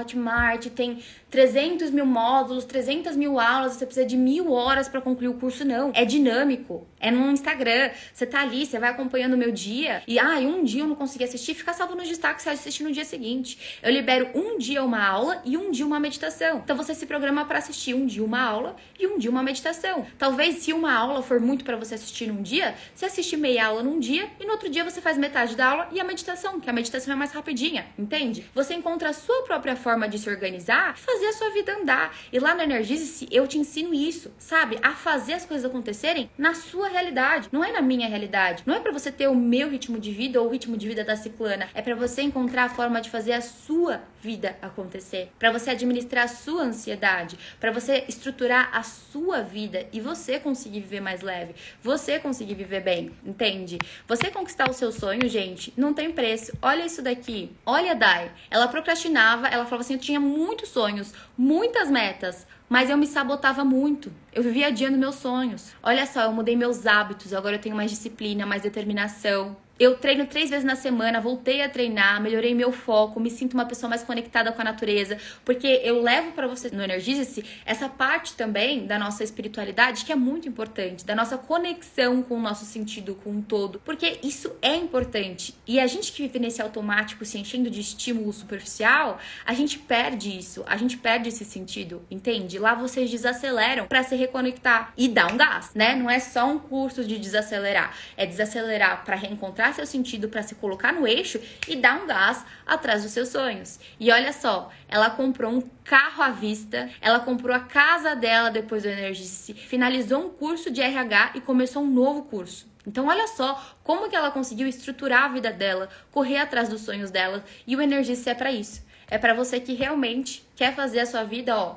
Hotmart, tem 300 mil módulos, 300 mil aulas, você precisa de mil horas para concluir o curso, não. É dinâmico, é no Instagram. Você tá ali, você vai acompanhando o meu dia e, ah, um dia eu não consegui assistir, fica salvo nos destaques, você assiste no dia seguinte. Eu libero um dia uma aula e um dia uma meditação. Então você se programa para assistir um dia uma aula e um dia uma meditação. Talvez se uma aula for muito para você assistir num dia, você assiste meia aula num dia e no outro dia você faz metade da aula e a meditação, que a meditação é mais rapidinha, entende? Você encontra a sua própria forma de se organizar fazer a sua vida andar. E lá no Energize-se eu te ensino isso, sabe? A fazer as coisas acontecerem na sua realidade, não é na minha realidade. Não é para você ter o meu ritmo de vida ou o ritmo de vida da ciclana, é para você encontrar a forma de fazer a sua vida acontecer, para você administrar a sua ansiedade, para você estruturar a sua vida e você conseguir viver mais leve, você conseguir viver bem, entende? Você conquistar o seu sonho, gente, não tem preço. Olha isso daqui. Olha a Dai. Ela procrastinava, ela falava assim: "Eu tinha muitos sonhos, muitas metas, mas eu me sabotava muito. Eu vivia adiando meus sonhos. Olha só, eu mudei meus hábitos, agora eu tenho mais disciplina, mais determinação. Eu treino três vezes na semana, voltei a treinar, melhorei meu foco, me sinto uma pessoa mais conectada com a natureza, porque eu levo para você no Energize-se essa parte também da nossa espiritualidade que é muito importante, da nossa conexão com o nosso sentido, com o todo, porque isso é importante. E a gente que vive nesse automático, se enchendo de estímulo superficial, a gente perde isso, a gente perde esse sentido, entende? Lá vocês desaceleram para se reconectar e dar um gás, né? Não é só um curso de desacelerar, é desacelerar para reencontrar encontrar seu sentido para se colocar no eixo e dar um gás atrás dos seus sonhos. E olha só, ela comprou um carro à vista, ela comprou a casa dela depois do Energize, finalizou um curso de RH e começou um novo curso. Então olha só como que ela conseguiu estruturar a vida dela, correr atrás dos sonhos dela, e o Energize é para isso. É para você que realmente quer fazer a sua vida, ó,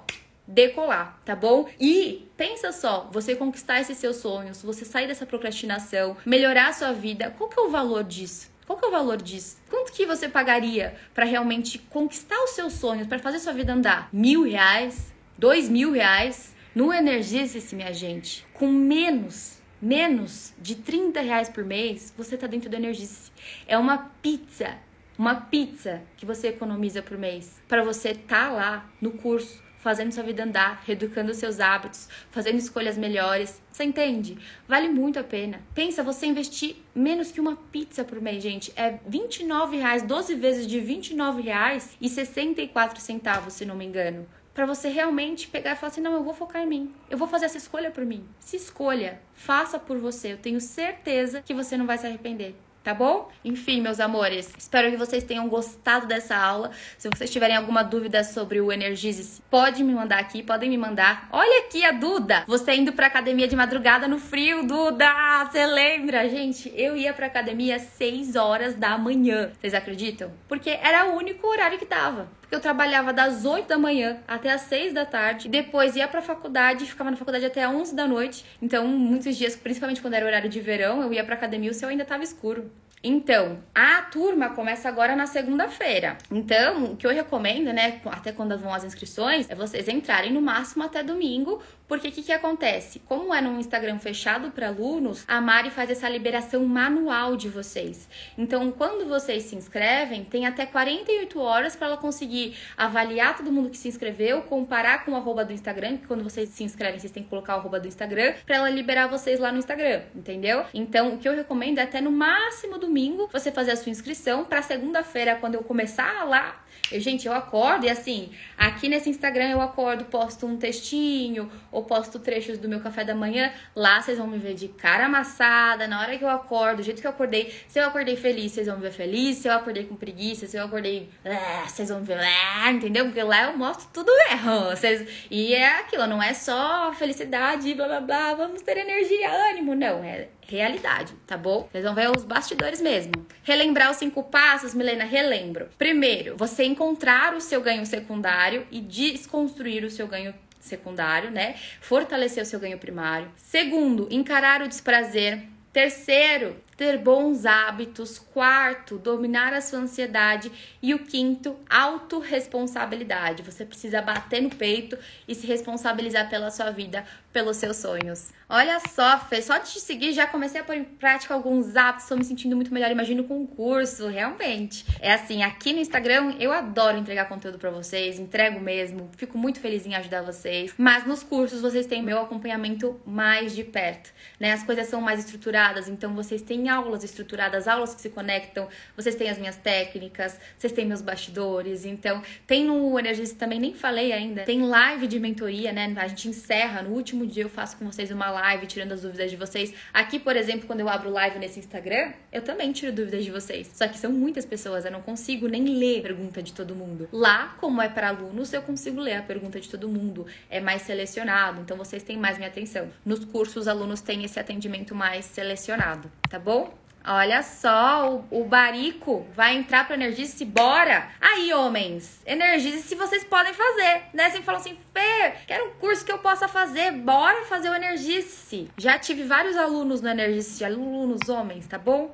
decolar, tá bom? E pensa só, você conquistar esses seus sonhos, você sair dessa procrastinação, melhorar a sua vida, qual que é o valor disso? Qual que é o valor disso? Quanto que você pagaria para realmente conquistar os seus sonhos, para fazer sua vida andar? Mil reais? Dois mil reais? No Energize-se, minha gente, com menos, menos de 30 reais por mês, você tá dentro do Energize. É uma pizza, uma pizza que você economiza por mês para você tá lá no curso fazendo sua vida andar, reeducando seus hábitos, fazendo escolhas melhores. Você entende? Vale muito a pena. Pensa, você investir menos que uma pizza por mês, gente. É 29 reais, 12 vezes de 29 reais e 64 centavos, se não me engano. Para você realmente pegar e falar assim: não, eu vou focar em mim. Eu vou fazer essa escolha por mim. Se escolha, faça por você. Eu tenho certeza que você não vai se arrepender tá bom? Enfim, meus amores, espero que vocês tenham gostado dessa aula. Se vocês tiverem alguma dúvida sobre o Energize, pode me mandar aqui, podem me mandar. Olha aqui a Duda, você indo pra academia de madrugada no frio, Duda, você lembra? Gente, eu ia pra academia às 6 horas da manhã, vocês acreditam? Porque era o único horário que dava porque eu trabalhava das 8 da manhã até as 6 da tarde, depois ia pra faculdade, ficava na faculdade até 11 da noite. Então, muitos dias, principalmente quando era horário de verão, eu ia pra academia, o céu ainda tava escuro. Então, a turma começa agora na segunda-feira. Então, o que eu recomendo, né, até quando vão as inscrições, é vocês entrarem no máximo até domingo, porque o que, que acontece? Como é num Instagram fechado para alunos, a Mari faz essa liberação manual de vocês. Então, quando vocês se inscrevem, tem até 48 horas para ela conseguir avaliar todo mundo que se inscreveu, comparar com o arroba do Instagram, que quando vocês se inscrevem, vocês têm que colocar o arroba do Instagram, para ela liberar vocês lá no Instagram, entendeu? Então, o que eu recomendo é até no máximo do domingo você fazer a sua inscrição para segunda-feira, quando eu começar lá. Eu, gente, eu acordo e assim, aqui nesse Instagram eu acordo, posto um textinho ou posto trechos do meu café da manhã. Lá vocês vão me ver de cara amassada, na hora que eu acordo, do jeito que eu acordei. Se eu acordei feliz, vocês vão me ver feliz. Se eu acordei com preguiça, se eu acordei, ah, vocês vão me ver, ah, entendeu? Porque lá eu mostro tudo erro. Vocês... E é aquilo, não é só felicidade, blá blá blá, vamos ter energia, ânimo, não. É realidade, tá bom? Vocês vão ver os bastidores mesmo. Relembrar os cinco passos, Milena, relembro. Primeiro, você encontrar o seu ganho secundário e desconstruir o seu ganho secundário, né? Fortalecer o seu ganho primário. Segundo, encarar o desprazer. Terceiro, ter bons hábitos. Quarto, dominar a sua ansiedade. E o quinto, autorresponsabilidade. Você precisa bater no peito e se responsabilizar pela sua vida, pelos seus sonhos. Olha só, Fê, só de te seguir já comecei a pôr em prática alguns hábitos, estou me sentindo muito melhor, imagino com um curso, realmente. É assim, aqui no Instagram eu adoro entregar conteúdo para vocês, entrego mesmo, fico muito feliz em ajudar vocês. Mas nos cursos vocês têm meu acompanhamento mais de perto, né? As coisas são mais estruturadas, então vocês têm aulas estruturadas, aulas que se conectam, vocês têm as minhas técnicas, vocês têm meus bastidores, então tem no Energista também, nem falei ainda, tem live de mentoria, né? A gente encerra no último dia eu faço com vocês uma live tirando as dúvidas de vocês. Aqui, por exemplo, quando eu abro live nesse Instagram, eu também tiro dúvidas de vocês. Só que são muitas pessoas, eu não consigo nem ler a pergunta de todo mundo. Lá, como é para alunos, eu consigo ler a pergunta de todo mundo. É mais selecionado, então vocês têm mais minha atenção. Nos cursos, os alunos têm esse atendimento mais selecionado, tá bom? Olha só, o, o Barico vai entrar para Energize, bora! Aí, homens, Energize se vocês podem fazer, né? Você falou assim, Fê, quero um curso que eu possa fazer, bora fazer o Energize. Já tive vários alunos no Energize, alunos homens, tá bom?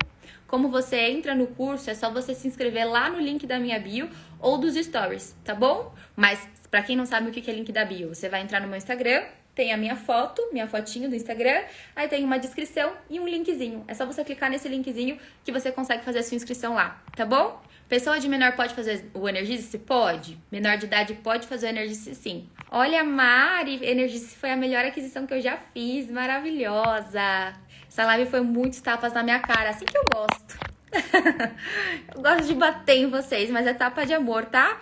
Como você entra no curso, é só você se inscrever lá no link da minha bio ou dos stories, tá bom? Mas para quem não sabe o que é link da bio, você vai entrar no meu Instagram, tem a minha foto, minha fotinho do Instagram, aí tem uma descrição e um linkzinho. É só você clicar nesse linkzinho que você consegue fazer a sua inscrição lá, tá bom? Pessoa de menor pode fazer o Energize? Pode. Menor de idade pode fazer o Energize sim. Olha, Mari, Energize foi a melhor aquisição que eu já fiz, maravilhosa. Essa live foi muitos tapas na minha cara, assim que eu gosto. eu gosto de bater em vocês, mas é tapa de amor, tá?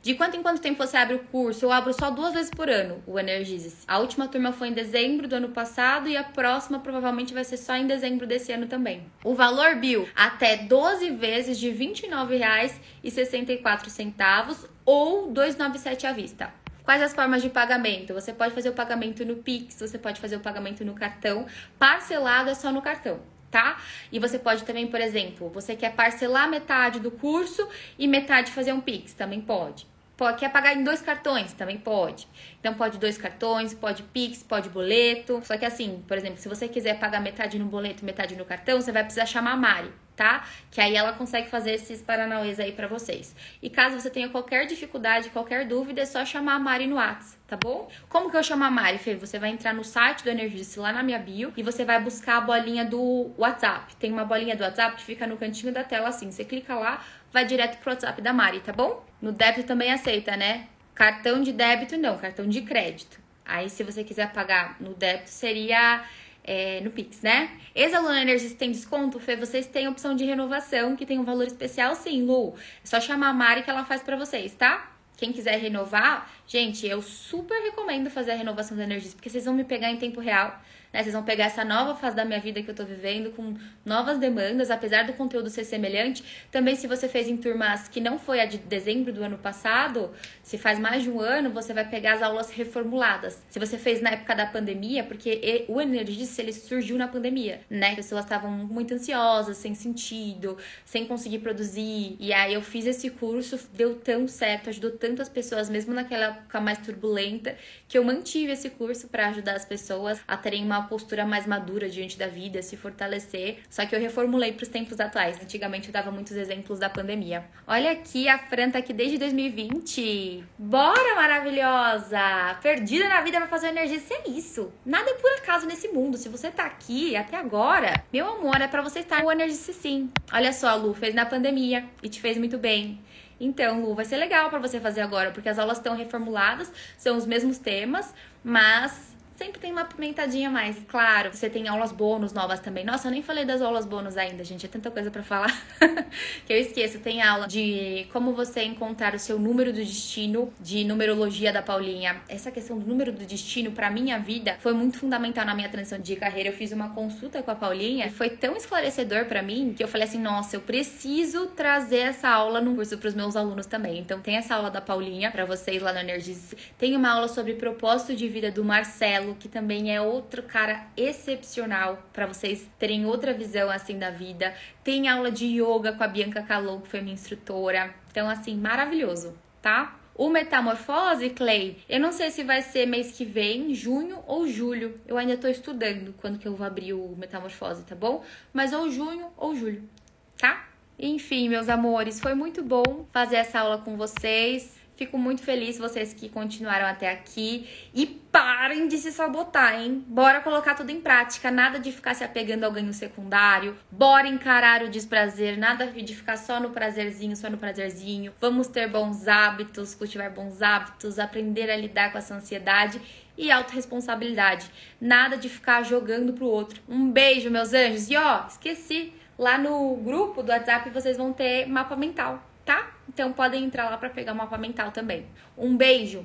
De quanto em quanto tempo você abre o curso? Eu abro só duas vezes por ano o Energize. A última turma foi em dezembro do ano passado e a próxima provavelmente vai ser só em dezembro desse ano também. O valor, Bill, até 12 vezes de R$ 29,64 ou 297 à vista. Quais as formas de pagamento? Você pode fazer o pagamento no Pix, você pode fazer o pagamento no cartão. Parcelado é só no cartão tá? E você pode também, por exemplo, você quer parcelar metade do curso e metade fazer um Pix, também pode. Quer pagar em dois cartões? Também pode. Então pode dois cartões, pode Pix, pode boleto. Só que assim, por exemplo, se você quiser pagar metade no boleto, metade no cartão, você vai precisar chamar a Mari tá? Que aí ela consegue fazer esses paranauês aí para vocês. E caso você tenha qualquer dificuldade, qualquer dúvida, é só chamar a Mari no WhatsApp, tá bom? Como que eu chamo a Mari, Fê? Você vai entrar no site do Energize lá na minha bio e você vai buscar a bolinha do WhatsApp. Tem uma bolinha do WhatsApp que fica no cantinho da tela assim. Você clica lá, vai direto pro WhatsApp da Mari, tá bom? No débito também aceita, né? Cartão de débito não, cartão de crédito. Aí, se você quiser pagar no débito, seria é, no Pix, né? Ex-Aluna Energies tem desconto, Fê? Vocês têm opção de renovação, que tem um valor especial sim, Lu. É só chamar a Mari que ela faz para vocês, tá? Quem quiser renovar, gente, eu super recomendo fazer a renovação da Energies, porque vocês vão me pegar em tempo real. Né? Vocês vão pegar essa nova fase da minha vida que eu tô vivendo com novas demandas, apesar do conteúdo ser semelhante. Também, se você fez em turmas que não foi a de dezembro do ano passado, se faz mais de um ano, você vai pegar as aulas reformuladas. Se você fez na época da pandemia, porque o Energis ele surgiu na pandemia, né? As pessoas estavam muito ansiosas, sem sentido, sem conseguir produzir. E aí eu fiz esse curso, deu tão certo, ajudou tantas pessoas, mesmo naquela época mais turbulenta, que eu mantive esse curso para ajudar as pessoas a terem uma postura mais madura diante da vida, se fortalecer. Só que eu reformulei para os tempos atuais. Antigamente eu dava muitos exemplos da pandemia. Olha aqui, a Fran tá aqui desde 2020. Bora, maravilhosa! Perdida na vida pra fazer energia, isso é isso. Nada é por acaso nesse mundo. Se você tá aqui até agora, meu amor, é para você estar no Energize sim. Olha só, Lu, fez na pandemia e te fez muito bem. Então, Lu, vai ser legal para você fazer agora, porque as aulas estão reformuladas, são os mesmos temas, mas sempre tem uma pimentadinha mais. Claro, você tem aulas bônus novas também. Nossa, eu nem falei das aulas bônus ainda, gente. É tanta coisa para falar que eu esqueço. Tem aula de como você encontrar o seu número do destino, de numerologia da Paulinha. Essa questão do número do destino para minha vida foi muito fundamental na minha transição de carreira. Eu fiz uma consulta com a Paulinha e foi tão esclarecedor para mim que eu falei assim: "Nossa, eu preciso trazer essa aula no curso para os meus alunos também". Então tem essa aula da Paulinha para vocês lá no Energies. Tem uma aula sobre propósito de vida do Marcelo que também é outro cara excepcional para vocês terem outra visão assim da vida. Tem aula de yoga com a Bianca Calou, que foi minha instrutora. Então, assim, maravilhoso, tá? O Metamorfose, Clay, eu não sei se vai ser mês que vem, junho ou julho. Eu ainda tô estudando quando que eu vou abrir o Metamorfose, tá bom? Mas ou junho ou julho, tá? Enfim, meus amores, foi muito bom fazer essa aula com vocês. Fico muito feliz vocês que continuaram até aqui e parem de se sabotar, hein? Bora colocar tudo em prática, nada de ficar se apegando ao ganho secundário. Bora encarar o desprazer, nada de ficar só no prazerzinho, só no prazerzinho. Vamos ter bons hábitos, cultivar bons hábitos, aprender a lidar com essa ansiedade e autorresponsabilidade. Nada de ficar jogando pro outro. Um beijo, meus anjos. E ó, esqueci, lá no grupo do WhatsApp vocês vão ter mapa mental tá? Então podem entrar lá para pegar o mapa mental também. Um beijo!